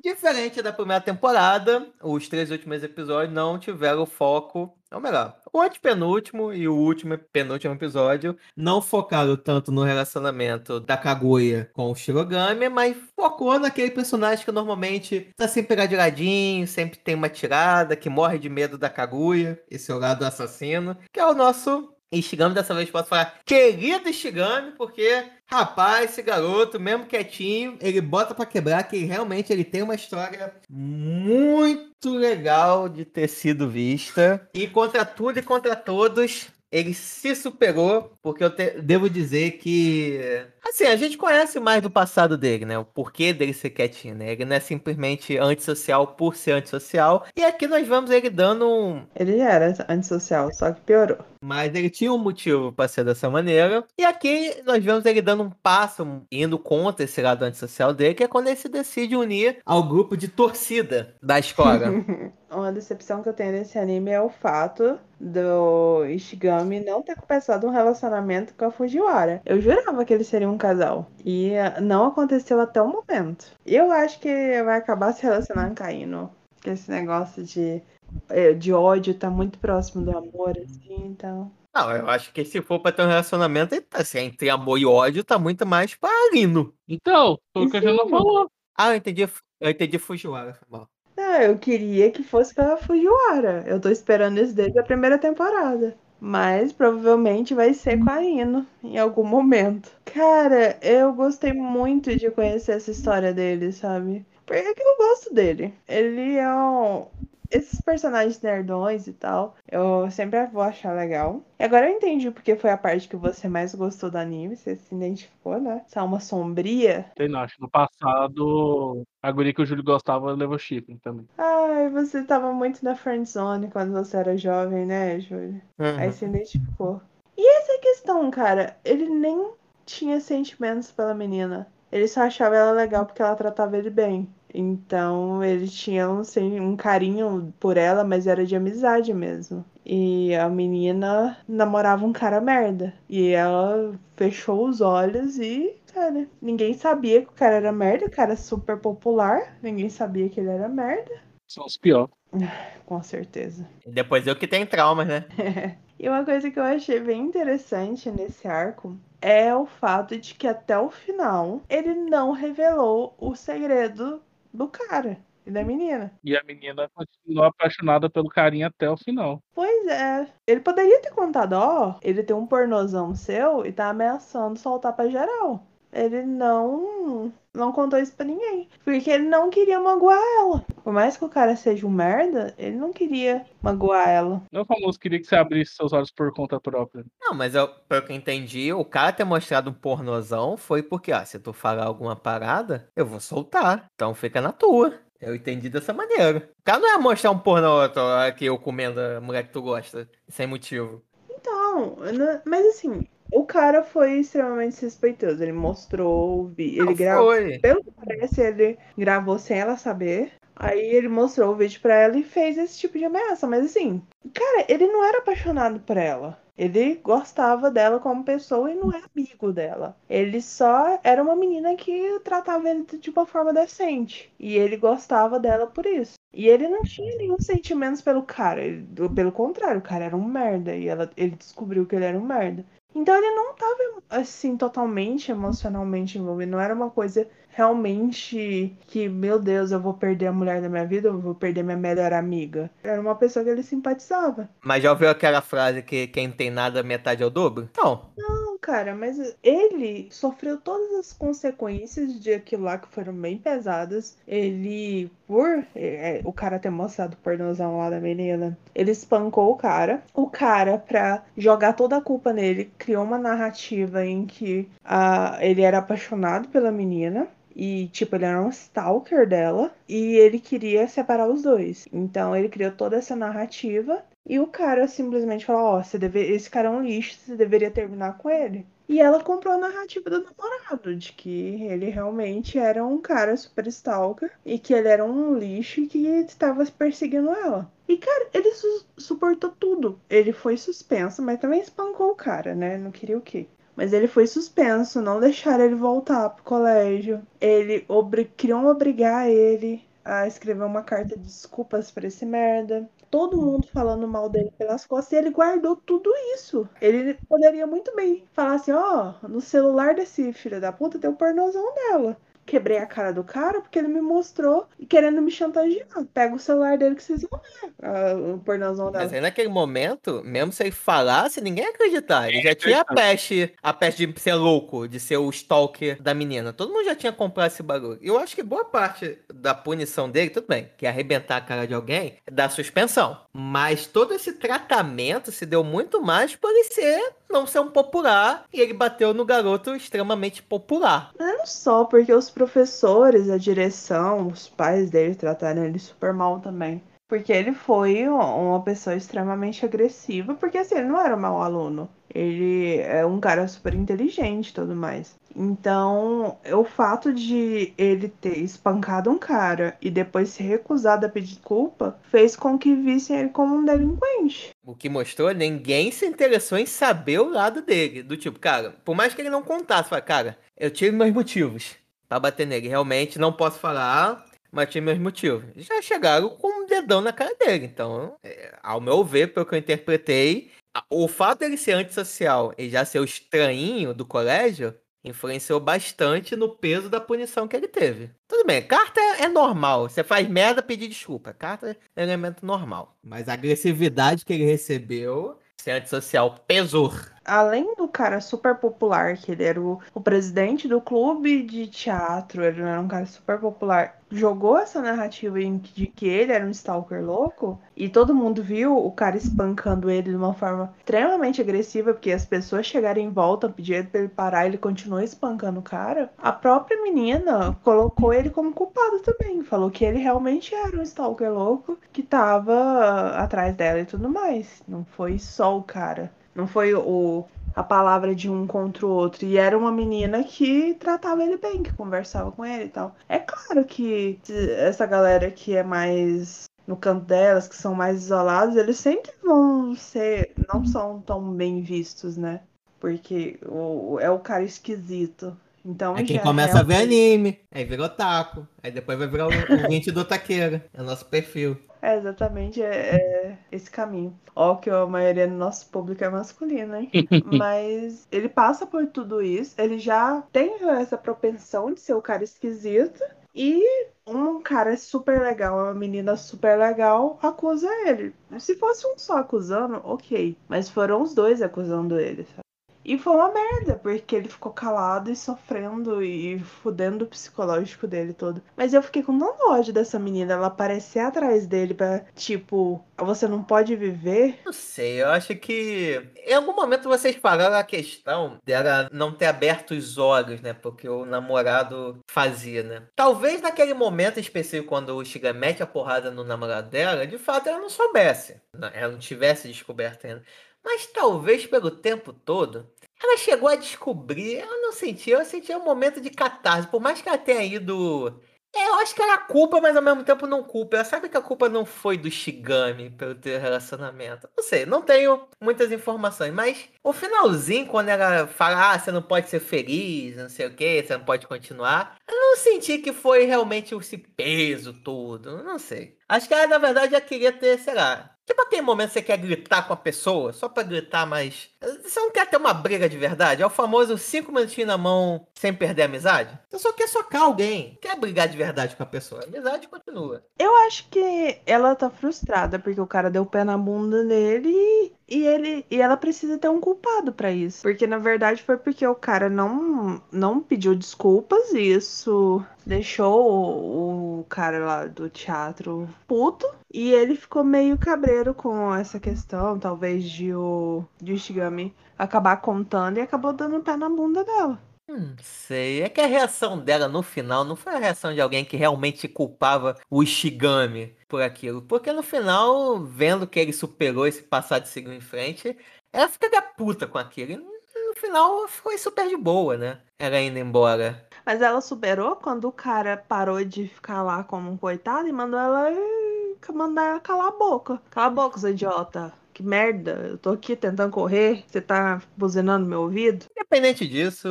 Diferente da primeira temporada, os três últimos episódios não tiveram foco. Ou melhor, o antepenúltimo e o último penúltimo episódio não focaram tanto no relacionamento da Kaguya com o Shirogami, mas focou naquele personagem que normalmente tá sempre pegadinho, sempre tem uma tirada, que morre de medo da Kaguya, esse é o lado assassino, que é o nosso Ishigami, dessa vez posso falar querido Ishigami, porque, rapaz, esse garoto, mesmo quietinho, ele bota pra quebrar que realmente ele tem uma história muito legal de ter sido vista. E contra tudo e contra todos, ele se superou, porque eu te- devo dizer que. Assim, a gente conhece mais do passado dele, né? O porquê dele ser quietinho, né? Ele não é simplesmente antissocial por ser antissocial. E aqui nós vemos ele dando um. Ele era antissocial, só que piorou. Mas ele tinha um motivo para ser dessa maneira. E aqui nós vemos ele dando um passo, indo contra esse lado antissocial dele, que é quando ele se decide unir ao grupo de torcida da escola. Uma decepção que eu tenho nesse anime é o fato do Ishigami não ter começado um relacionamento com a Fujiwara. Eu jurava que eles seriam um casal. E não aconteceu até o momento. E eu acho que vai acabar se relacionando com a Ino. Porque esse negócio de, eh, de ódio tá muito próximo do amor, assim, então. Não, eu acho que se for pra ter um relacionamento, tá, assim, entre amor e ódio, tá muito mais pra Lino. Então, foi o que a gente não falou. Ah, eu entendi. Eu entendi Fujiwara. foi Não, eu queria que fosse pela Fujiwara. Eu tô esperando isso desde a primeira temporada. Mas provavelmente vai ser com a Ino em algum momento. Cara, eu gostei muito de conhecer essa história dele, sabe? Porque que eu gosto dele. Ele é um. Esses personagens nerdões e tal, eu sempre vou achar legal. E agora eu entendi porque foi a parte que você mais gostou do anime, você se identificou, né? Essa alma sombria. Sei não, acho que no passado a guria que o Júlio gostava levou chifre também. Ai, você tava muito na friendzone quando você era jovem, né, Júlio? Aí Uhum. se identificou. E essa é a questão, cara. Ele nem tinha sentimentos pela menina. Ele só achava ela legal porque ela tratava ele bem. Então ele tinha um, sen- um carinho por ela, mas era de amizade mesmo. E a menina namorava um cara merda. E ela fechou os olhos e, cara, ninguém sabia que o cara era merda. O cara é super popular. Ninguém sabia que ele era merda. São os piores. Com certeza. E Depois eu que tenho traumas, né? E uma coisa que eu achei bem interessante nesse arco é o fato de que até o final ele não revelou o segredo do cara e da menina. E a menina continuou apaixonada pelo carinha até o final. Pois é, ele poderia ter contado, ó, ele tem um pornozão seu e tá ameaçando soltar pra geral. Ele não não contou isso pra ninguém, porque ele não queria magoar ela. Por mais que o cara seja um merda, ele não queria magoar ela. Não é o famoso queria que você abrisse seus olhos por conta própria. Não, mas eu, pelo que eu entendi, o cara ter mostrado um pornozão foi porque, ó, se tu falar alguma parada, eu vou soltar. Então fica na tua. Eu entendi dessa maneira. O cara não ia mostrar um pornô aqui eu comendo a mulher que tu gosta, sem motivo. Então, mas assim, o cara foi extremamente respeitoso. Ele mostrou, ele Não gravou. foi. Pelo que parece, ele gravou sem ela saber. Aí ele mostrou o vídeo pra ela e fez esse tipo de ameaça. Mas assim, cara, ele não era apaixonado por ela. Ele gostava dela como pessoa e não é amigo dela. Ele só era uma menina que tratava ele de uma forma decente. E ele gostava dela por isso. E ele não tinha nenhum sentimentos pelo cara. Ele- pelo contrário, o cara era um merda. E ela, ele descobriu que ele era um merda. Então ele não tava, assim, totalmente emocionalmente envolvido. Não era uma coisa realmente que, meu Deus, eu vou perder a mulher da minha vida, eu vou perder minha melhor amiga. Era uma pessoa que ele simpatizava. Mas já ouviu aquela frase que quem tem nada, metade é o dobro? Então, Não, cara, mas ele sofreu todas as consequências de aquilo lá que foram bem pesadas. Ele, por é, o cara ter mostrado o pornozão lá da menina, ele espancou o cara. O cara, pra jogar toda a culpa nele, criou uma narrativa em que ah, ele era apaixonado pela menina. E, tipo, ele era um stalker dela. E ele queria separar os dois. Então, ele criou toda essa narrativa. E o cara simplesmente falou: Ó, você deve... esse cara é um lixo, você deveria terminar com ele. E ela comprou a narrativa do namorado, de que ele realmente era um cara super stalker e que ele era um lixo e que estava perseguindo ela. E, cara, ele su- suportou tudo. Ele foi suspenso, mas também espancou o cara, né? Não queria o quê? Mas ele foi suspenso, não deixaram ele voltar pro colégio. Ele obri... queriam obrigar ele a escrever uma carta de desculpas pra esse merda. Todo mundo falando mal dele pelas costas e ele guardou tudo isso. Ele poderia muito bem falar assim: ó, no celular desse filho da puta tem o pornozão dela. Quebrei a cara do cara porque ele me mostrou e querendo me chantagear. Pega o celular dele que vocês vão ver. ah, o pornozão dela. Mas aí naquele momento, mesmo se ele falasse, ninguém ia acreditar. Ele já tinha a peste, a peste de ser louco, de ser o stalker da menina. Todo mundo já tinha comprado esse bagulho. Eu acho que boa parte da punição dele, tudo bem, que é arrebentar a cara de alguém, é da suspensão. Mas todo esse tratamento se deu muito mais por ele ser, não ser um popular, e ele bateu no garoto extremamente popular. Não só porque os professores, a direção, os pais dele trataram ele super mal também. Porque ele foi uma pessoa extremamente agressiva, porque assim, ele não era um mau aluno. Ele é um cara super inteligente e tudo mais. Então, o fato de ele ter espancado um cara e depois se recusado a pedir desculpa fez com que vissem ele como um delinquente. O que mostrou, ninguém se interessou em saber o lado dele. Do tipo, cara, por mais que ele não contasse, fala, cara, eu tive meus motivos pra bater nele. Realmente não posso falar, mas tive meus motivos. Já chegaram com um dedão na cara dele. Então, é, ao meu ver, pelo que eu interpretei, o fato dele ser antissocial e já ser o estranhinho do colégio influenciou bastante no peso da punição que ele teve. Tudo bem, carta é é normal. Você faz merda, pedir desculpa. Carta é elemento normal. Mas a agressividade que ele recebeu, ser antissocial, pesou. Além do cara super popular, que ele era o, o presidente do clube de teatro, ele era um cara super popular, jogou essa narrativa de que ele era um stalker louco, e todo mundo viu o cara espancando ele de uma forma extremamente agressiva, porque as pessoas chegaram em volta, pediram pra ele parar, ele continuou espancando o cara. A própria menina colocou ele como culpado também, falou que ele realmente era um stalker louco que tava atrás dela e tudo mais. Não foi só o cara. Não foi o, a palavra de um contra o outro. E era uma menina que tratava ele bem, que conversava com ele e tal. É claro que essa galera que é mais no canto delas, que são mais isolados, eles sempre vão ser. não são tão bem vistos, né? Porque o, é o cara esquisito. Então É quem começa a ver anime, aí vira otaku, aí depois vai virar o, 20 do Taqueira. É o nosso perfil. É, exatamente, é, é esse caminho. Ó, que a maioria do nosso público é masculino, hein? Mas ele passa por tudo isso, ele já tem essa propensão de ser o cara esquisito. E um cara super legal, uma menina super legal, acusa ele. Se fosse um só acusando, ok. Mas foram os dois acusando ele, sabe? E foi uma merda, porque ele ficou calado e sofrendo e fudendo o psicológico dele todo. Mas eu fiquei com tão ódio dessa menina, ela aparecer atrás dele pra, tipo, você não pode viver. Não sei, eu acho que em algum momento vocês falaram a questão dela não ter aberto os olhos, né? Porque o namorado fazia, né? Talvez naquele momento específico, quando o Shiga mete a porrada no namorado dela, de fato ela não soubesse. não- Ela não tivesse descoberto ainda. Mas talvez pelo tempo todo, ela chegou a descobrir, ela não sentiu, ela sentia um momento de catarse. Por mais que ela tenha ido. É, eu acho que ela culpa, mas ao mesmo tempo não culpa. Ela sabe que a culpa não foi do Shigami pelo teu relacionamento. Não sei, não tenho muitas informações, mas o finalzinho, quando ela fala, ah, você não pode ser feliz, não sei o que, você não pode continuar, eu não senti que foi realmente esse peso todo. Não sei. Acho que ela, na verdade, já queria ter, sei lá. Tipo aquele momento que você quer gritar com a pessoa, só pra gritar, mas. Você não quer ter uma briga de verdade? É o famoso cinco minutinhos na mão sem perder a amizade? Você só quer socar alguém. Quer brigar de verdade com a pessoa. A amizade continua. Eu acho que ela tá frustrada porque o cara deu o pé na bunda dele e, ele e ela precisa ter um culpado pra isso. Porque na verdade foi porque o cara não não pediu desculpas e isso deixou o, o cara lá do teatro puto e ele ficou meio cabreiro com essa questão, talvez de o de Shigami acabar contando e acabou dando o pé na bunda dela. Hum, sei. É que a reação dela no final não foi a reação de alguém que realmente culpava o Ishigami por aquilo. Porque no final, vendo que ele superou esse passado e seguiu em frente, ela fica da puta com aquilo. E no final foi super de boa, né? Ela indo embora. Mas ela superou quando o cara parou de ficar lá como um coitado e mandou ela eh, mandar ela calar a boca. Cala a boca, seu idiota. Que merda. Eu tô aqui tentando correr. Você tá buzinando meu ouvido? Independente disso,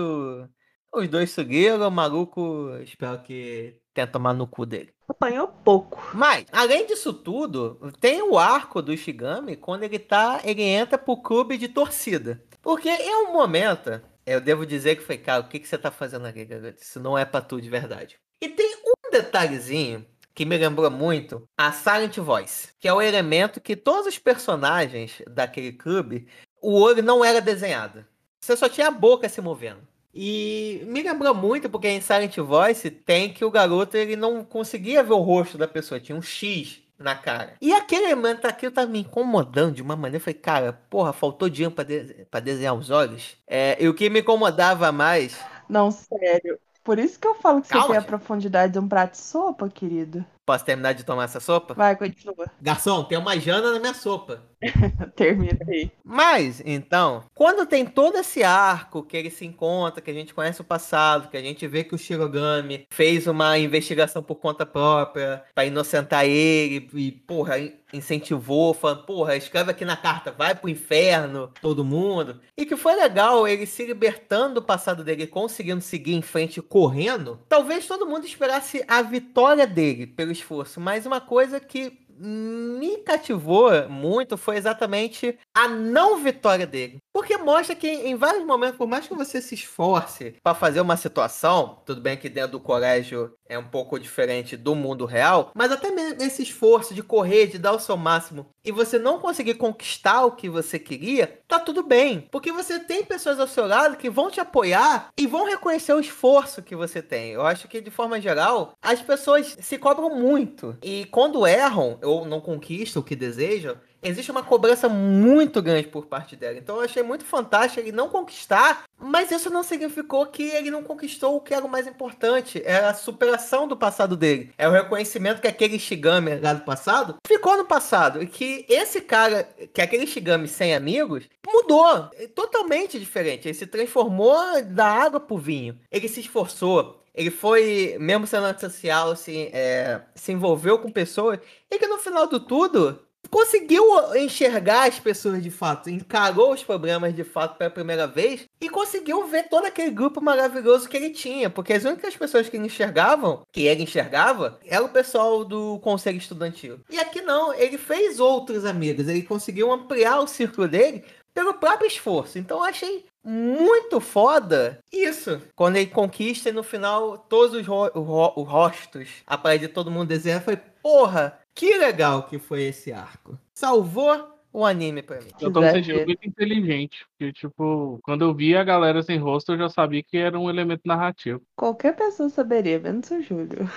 os dois seguiram. O maluco, espero que tenta tomar no cu dele. Apanhou pouco. Mas, além disso tudo, tem o arco do Shigami quando ele tá. Ele entra pro clube de torcida. Porque em um momento, eu devo dizer que foi, cara, o que, que você tá fazendo aqui, garoto? Isso não é pra tu de verdade. E tem um detalhezinho que me lembrou muito a Silent Voice, que é o elemento que todos os personagens daquele clube, o olho não era desenhado. Você só tinha a boca se movendo. E me lembrou muito porque em Silent Voice tem que o garoto ele não conseguia ver o rosto da pessoa, tinha um X na cara. E aquele elemento aqui tá me incomodando de uma maneira. Eu falei, cara, porra, faltou dinheiro pra, de- pra desenhar os olhos. É, e o que me incomodava mais. Não, sério. Por isso que eu falo que Calma, você tem a gente. profundidade de um prato de sopa, querido. Posso terminar de tomar essa sopa? Vai, continua. Garçom, tem uma jana na minha sopa. Termina aí. Mas, então, quando tem todo esse arco que ele se encontra, que a gente conhece o passado, que a gente vê que o Shirogami fez uma investigação por conta própria pra inocentar ele e, porra, incentivou, falando, porra, escreve aqui na carta, vai pro inferno, todo mundo. E que foi legal ele se libertando do passado dele e conseguindo seguir em frente correndo. Talvez todo mundo esperasse a vitória dele pelo esforço, mas uma coisa que me cativou muito foi exatamente a não vitória dele. Porque mostra que em vários momentos, por mais que você se esforce pra fazer uma situação, tudo bem que dentro do colégio é um pouco diferente do mundo real, mas até mesmo esse esforço de correr, de dar o seu máximo, e você não conseguir conquistar o que você queria, tá tudo bem. Porque você tem pessoas ao seu lado que vão te apoiar e vão reconhecer o esforço que você tem. Eu acho que, de forma geral, as pessoas se cobram muito. E quando erram ou não conquistam o que desejam, existe uma cobrança muito grande por parte dela. Então eu achei muito fantástico ele não conquistar, mas isso não significou que ele não conquistou o que era o mais importante. Era a superação do passado dele. É o reconhecimento que aquele Shigami lá do passado ficou no passado. E que esse cara, que aquele Shigami sem amigos, mudou. É totalmente diferente. Ele se transformou da água pro vinho. Ele se esforçou. Ele foi, mesmo sendo antissocial, assim, é, se envolveu com pessoas. E que no final do tudo, conseguiu enxergar as pessoas de fato, encarou os problemas de fato pela primeira vez e conseguiu ver todo aquele grupo maravilhoso que ele tinha, porque as únicas pessoas que ele enxergavam, que ele enxergava, era o pessoal do conselho estudantil. E aqui não, ele fez outros amigos, ele conseguiu ampliar o círculo dele pelo próprio esforço. Então eu achei muito foda isso. Quando ele conquista e no final todos os, ro- ro- os rostos, a parede de todo mundo desenha, foi porra, que legal que foi esse arco. Salvou o anime pra mim. Eu tô me sentindo muito inteligente. Porque, tipo, quando eu vi a galera sem rosto, eu já sabia que era um elemento narrativo. Qualquer pessoa saberia, menos o Júlio.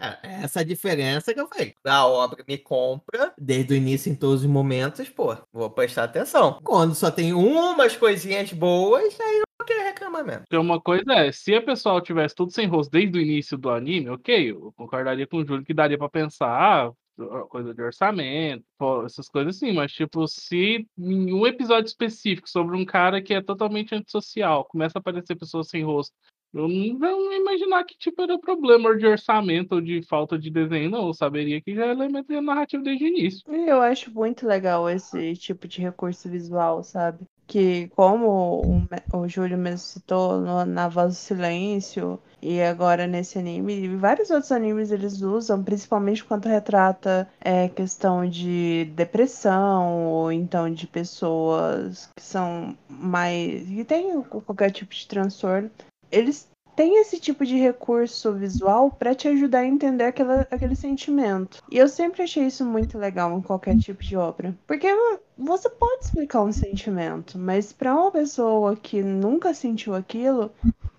É, Essa diferença que eu falei. A obra me compra desde o início em todos os momentos, pô, vou prestar atenção. Quando só tem umas coisinhas boas, aí eu não quero reclamar mesmo. Porque uma coisa é, se a pessoa tivesse tudo sem rosto desde o início do anime, ok, eu concordaria com o Júlio que daria pra pensar, ah, coisa de orçamento, essas coisas assim, mas tipo, se em um episódio específico sobre um cara que é totalmente antissocial, começa a aparecer pessoas sem rosto, eu não vou imaginar que tipo era problema de orçamento ou de falta de desenho, não, eu saberia que já é elemento narrativo desde o início. E eu acho muito legal esse tipo de recurso visual, sabe? Que como o, o Júlio mesmo citou no- na Voz do Silêncio e agora nesse anime, e vários outros animes eles usam, principalmente quando retrata é, questão de depressão ou então de pessoas que são mais. que têm qualquer tipo de transtorno. Eles têm esse tipo de recurso visual pra te ajudar a entender aquela, aquele sentimento. E eu sempre achei isso muito legal em qualquer tipo de obra. Porque você pode explicar um sentimento, mas pra uma pessoa que nunca sentiu aquilo,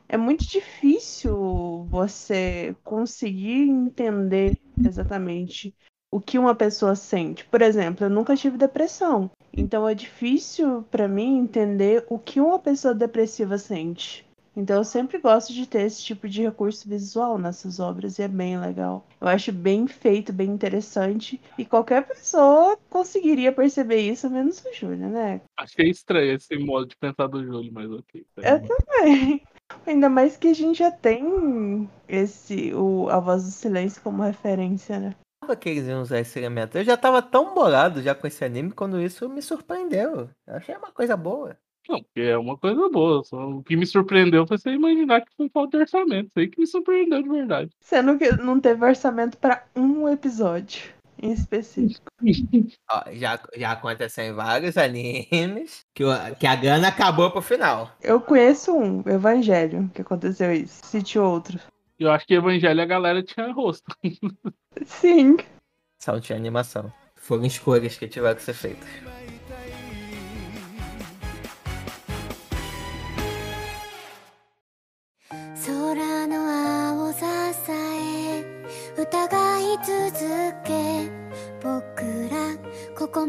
é muito difícil você conseguir entender exatamente o que uma pessoa sente. Por exemplo, eu nunca tive depressão. Então é difícil pra mim entender o que uma pessoa depressiva sente. Então eu sempre gosto de ter esse tipo de recurso visual nessas obras e é bem legal. Eu acho bem feito, bem interessante e qualquer pessoa conseguiria perceber isso, menos o Júlio, né? Achei estranho esse modo de pensar do Júlio, mas ok. Eu também. Ainda mais que a gente já tem esse o a voz do silêncio como referência, né? Que eles iam usar esse elemento? Eu já tava tão bolado já com esse anime quando isso me surpreendeu. Eu achei uma coisa boa. Não, porque é uma coisa boa. Só o que me surpreendeu foi você imaginar que foi falta de orçamento. Isso aí que me surpreendeu de verdade. Sendo que não teve orçamento pra um episódio em específico. Ó, já, já aconteceu em vários animes que, o- que a grana acabou pro final. Eu conheço um, Evangelho, que aconteceu isso. Cite outro. Eu acho que Evangelho a galera tinha rosto. Sim. Só não tinha animação. Foram escolhas que tiveram que ser feitas.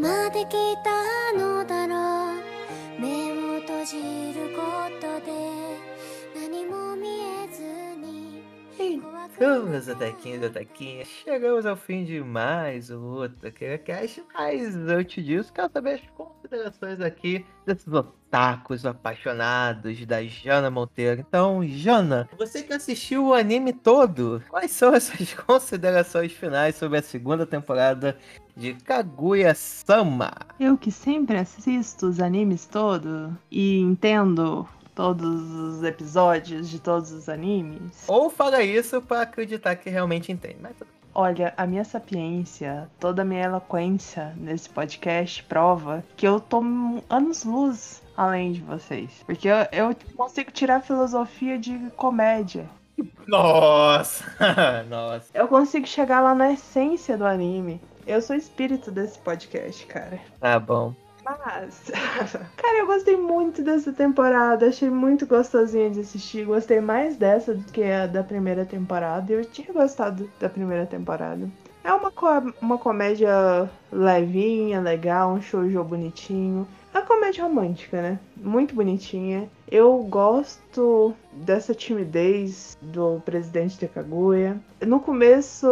まで来たの怖く Então, meus ataquinhos ataquinhas, chegamos ao fim de mais um outro Cast, mas antes disso, quero saber as considerações aqui desses otakus apaixonados da Jana Monteiro. Então, Jana, você que assistiu o anime todo, quais são as suas considerações finais sobre a segunda temporada de Kaguya-sama? Eu que sempre assisto os animes todos e entendo todos os episódios de todos os animes. Ou fala isso pra acreditar que realmente entende, mas tudo. Olha, a minha sapiência, toda a minha eloquência nesse podcast prova que eu tô anos-luz além de vocês. Porque eu, eu consigo tirar filosofia de comédia. Nossa! Nossa. Eu consigo chegar lá na essência do anime. Eu sou o espírito desse podcast, cara. Tá bom. Mas, cara, eu gostei muito dessa temporada. Achei muito gostosinha de assistir. Gostei mais dessa do que a da primeira temporada. Eu tinha gostado da primeira temporada. É uma, co- uma comédia levinha, legal, um shoujo bonitinho. Uma comédia romântica, né? Muito bonitinha. Eu gosto dessa timidez do presidente de Kaguya. No começo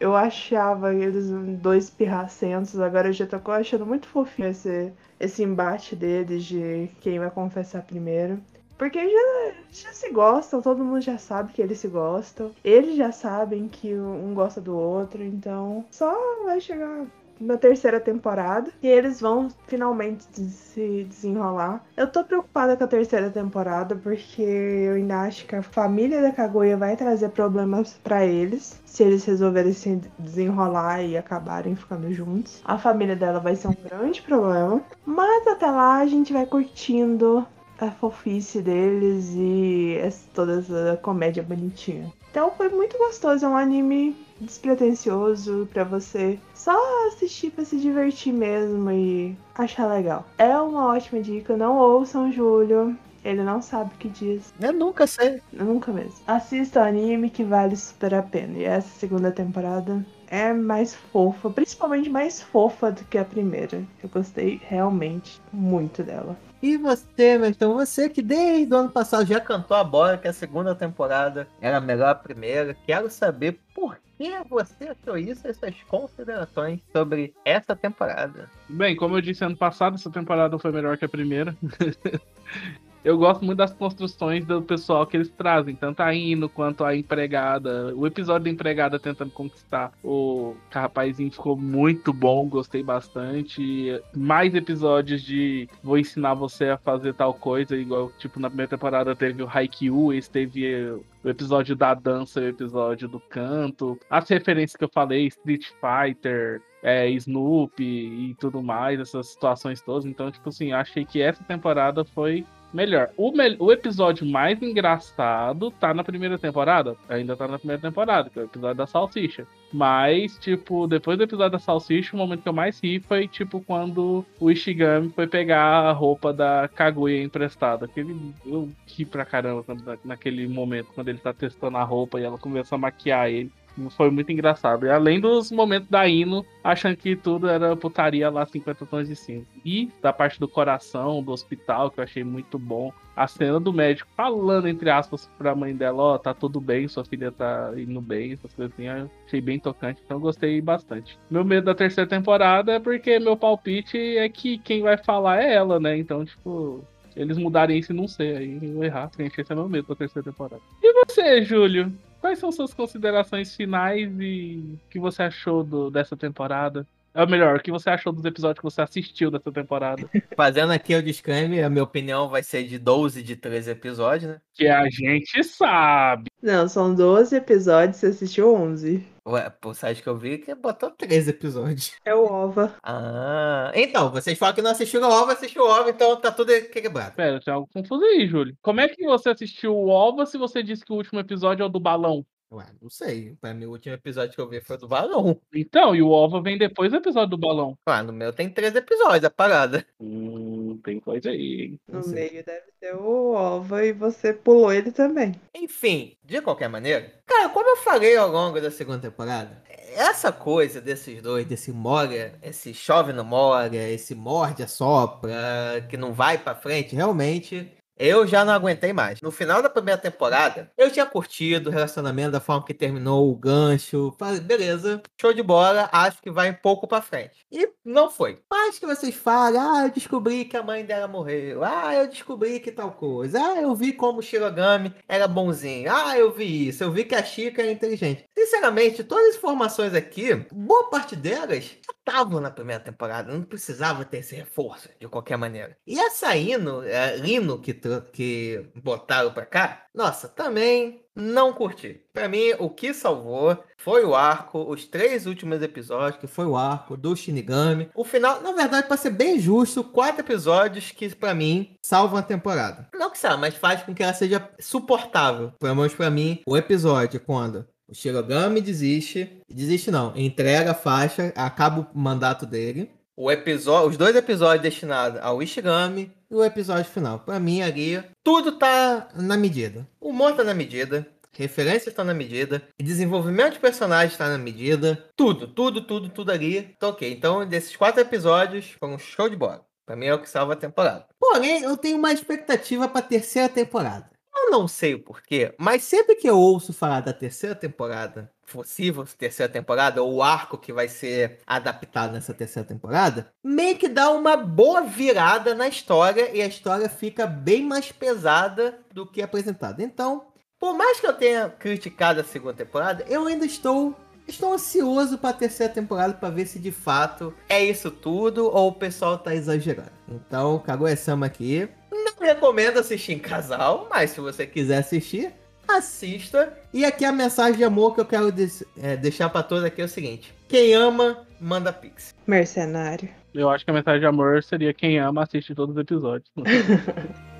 eu achava eles dois pirracentos, agora eu já tô achando muito fofinho esse, esse embate deles de quem vai confessar primeiro. Porque já, já se gostam, todo mundo já sabe que eles se gostam. Eles já sabem que um gosta do outro, então só vai chegar na terceira temporada e eles vão finalmente se desenrolar. Eu tô preocupada com a terceira temporada porque eu ainda acho que a família da Kaguya vai trazer problemas pra eles se eles resolverem se desenrolar e acabarem ficando juntos. A família dela vai ser um grande problema, mas até lá a gente vai curtindo a fofice deles e toda essa comédia bonitinha. Então foi muito gostoso, é um anime despretensioso pra você só assistir pra se divertir mesmo e achar legal. É uma ótima dica, não ouçam Júlio. Ele não sabe o que diz, Eu nunca sei. nunca mesmo. Assista o anime que vale super a pena. E essa segunda temporada é mais fofa, principalmente mais fofa do que a primeira. Eu gostei realmente muito dela. E você, então, você que desde o ano passado já cantou a bola que a segunda temporada era melhor a primeira, quero saber por que você achou isso e suas considerações sobre essa temporada. Bem, como eu disse ano passado, essa temporada foi melhor que a primeira. Eu gosto muito das construções do pessoal que eles trazem, tanto a Ino quanto a empregada. O episódio da empregada tentando conquistar o rapazinho ficou muito bom, gostei bastante. Mais episódios de vou ensinar você a fazer tal coisa, igual tipo na primeira temporada teve o Haikyuu, esse teve o episódio da dança, o episódio do canto, as referências que eu falei, Street Fighter, é, Snoopy e tudo mais, essas situações todas. Então, tipo assim, achei que essa temporada foi melhor. O, mel- o episódio mais engraçado tá na primeira temporada? Ainda tá na primeira temporada, que é o episódio da salsicha. Mas, tipo, depois do episódio da salsicha, o momento que eu mais ri foi, tipo, quando o Ishigami foi pegar a roupa da Kaguya emprestada. Aquele, eu ri pra caramba naquele momento, quando ele tá testando a roupa e ela começa a maquiar ele. Foi muito engraçado. E além dos momentos da Ino, achando que tudo era putaria lá 50 tons de cinza. E da parte do coração, do hospital, que eu achei muito bom. A cena do médico falando, entre aspas, pra mãe dela, ó, tá tudo bem, sua filha tá indo bem, essas eu achei bem tocante, então gostei bastante. Meu medo da terceira temporada é porque meu palpite é que quem vai falar é ela, né? Então, tipo, eles mudarem isso e não sei, aí eu errar, esse é meu medo da terceira temporada. E você, Júlio? Quais são suas considerações finais e o que você achou do- dessa temporada? É o melhor, o que você achou dos episódios que você assistiu dessa temporada? Fazendo aqui o disclaimer, a minha opinião vai ser de 12 de 13 episódios, né? Que a gente sabe. Não, são 12 episódios, você assistiu 11. Ué, por site que eu vi que botou 13 episódios. É o OVA. Ah, então, vocês falam que não assistiram o OVA, assistiu o OVA, então tá tudo equilibrado. Pera, tem algo confuso aí, Júlio. Como é que você assistiu o OVA se você disse que o último episódio é o do balão? Ué, não sei. Pra mim, o último episódio que eu vi foi do balão. Então, e o OVA vem depois do episódio do balão. Ué, no meu tem 13 episódios, a parada. Hum, tem coisa aí. hein? No meio deve ser o OVA e você pulou ele também. Enfim, de qualquer maneira, cara, como eu falei ao longo da segunda temporada, essa coisa desses dois, desse mora, esse chove no mora, esse morde a sopra, que não vai pra frente, realmente. Eu já não aguentei mais. No final da primeira temporada, eu tinha curtido o relacionamento da forma que terminou o gancho. Falei, beleza, show de bola, acho que vai um pouco pra frente. E não foi. Mas que vocês falam, ah, eu descobri que a mãe dela morreu. Ah, eu descobri que tal coisa. Ah, eu vi como o Shirogami era bonzinho. Ah, eu vi isso. Eu vi que a Chica era inteligente. Sinceramente, todas as informações aqui, boa parte delas estavam na primeira temporada. Não precisava ter esse reforço, de qualquer maneira. E essa Ino, é, Rino que, que botaram pra cá, nossa, também não curti. Pra mim, o que salvou foi o arco, os três últimos episódios, que foi o arco do Shinigami. O final, na verdade, pra ser bem justo, quatro episódios que, pra mim, salvam a temporada. Não que sabe, mas faz com que ela seja suportável. Pelo menos pra mim, o episódio quando o Shirogami desiste. Desiste não, entrega a faixa, acaba o mandato dele. O episódio, os dois episódios destinados ao Ishigami e o episódio final. Pra mim ali, tudo tá na medida. O humor tá na medida. Referências estão na medida. Desenvolvimento de personagens está na medida. Tudo, tudo, tudo, tudo ali. Tá ok. Então, desses quatro episódios, foi um show de bola. Pra mim é o que salva a temporada. Porém, eu tenho uma expectativa pra terceira temporada. Eu não sei o porquê, mas sempre que eu ouço falar da terceira temporada, possível terceira temporada, ou o arco que vai ser adaptado nessa terceira temporada, meio que dá uma boa virada na história e a história fica bem mais pesada do que apresentada. Então, por mais que eu tenha criticado a segunda temporada, eu ainda estou estou ansioso para a terceira temporada para ver se de fato é isso tudo ou o pessoal tá exagerando. Então, Kaguya-sama aqui. Não recomendo assistir em casal, mas se você quiser assistir, assista. E aqui a mensagem de amor que eu quero des- é, deixar para todos aqui é o seguinte: quem ama, manda pix. Mercenário. Eu acho que a mensagem de amor seria quem ama assiste todos os episódios.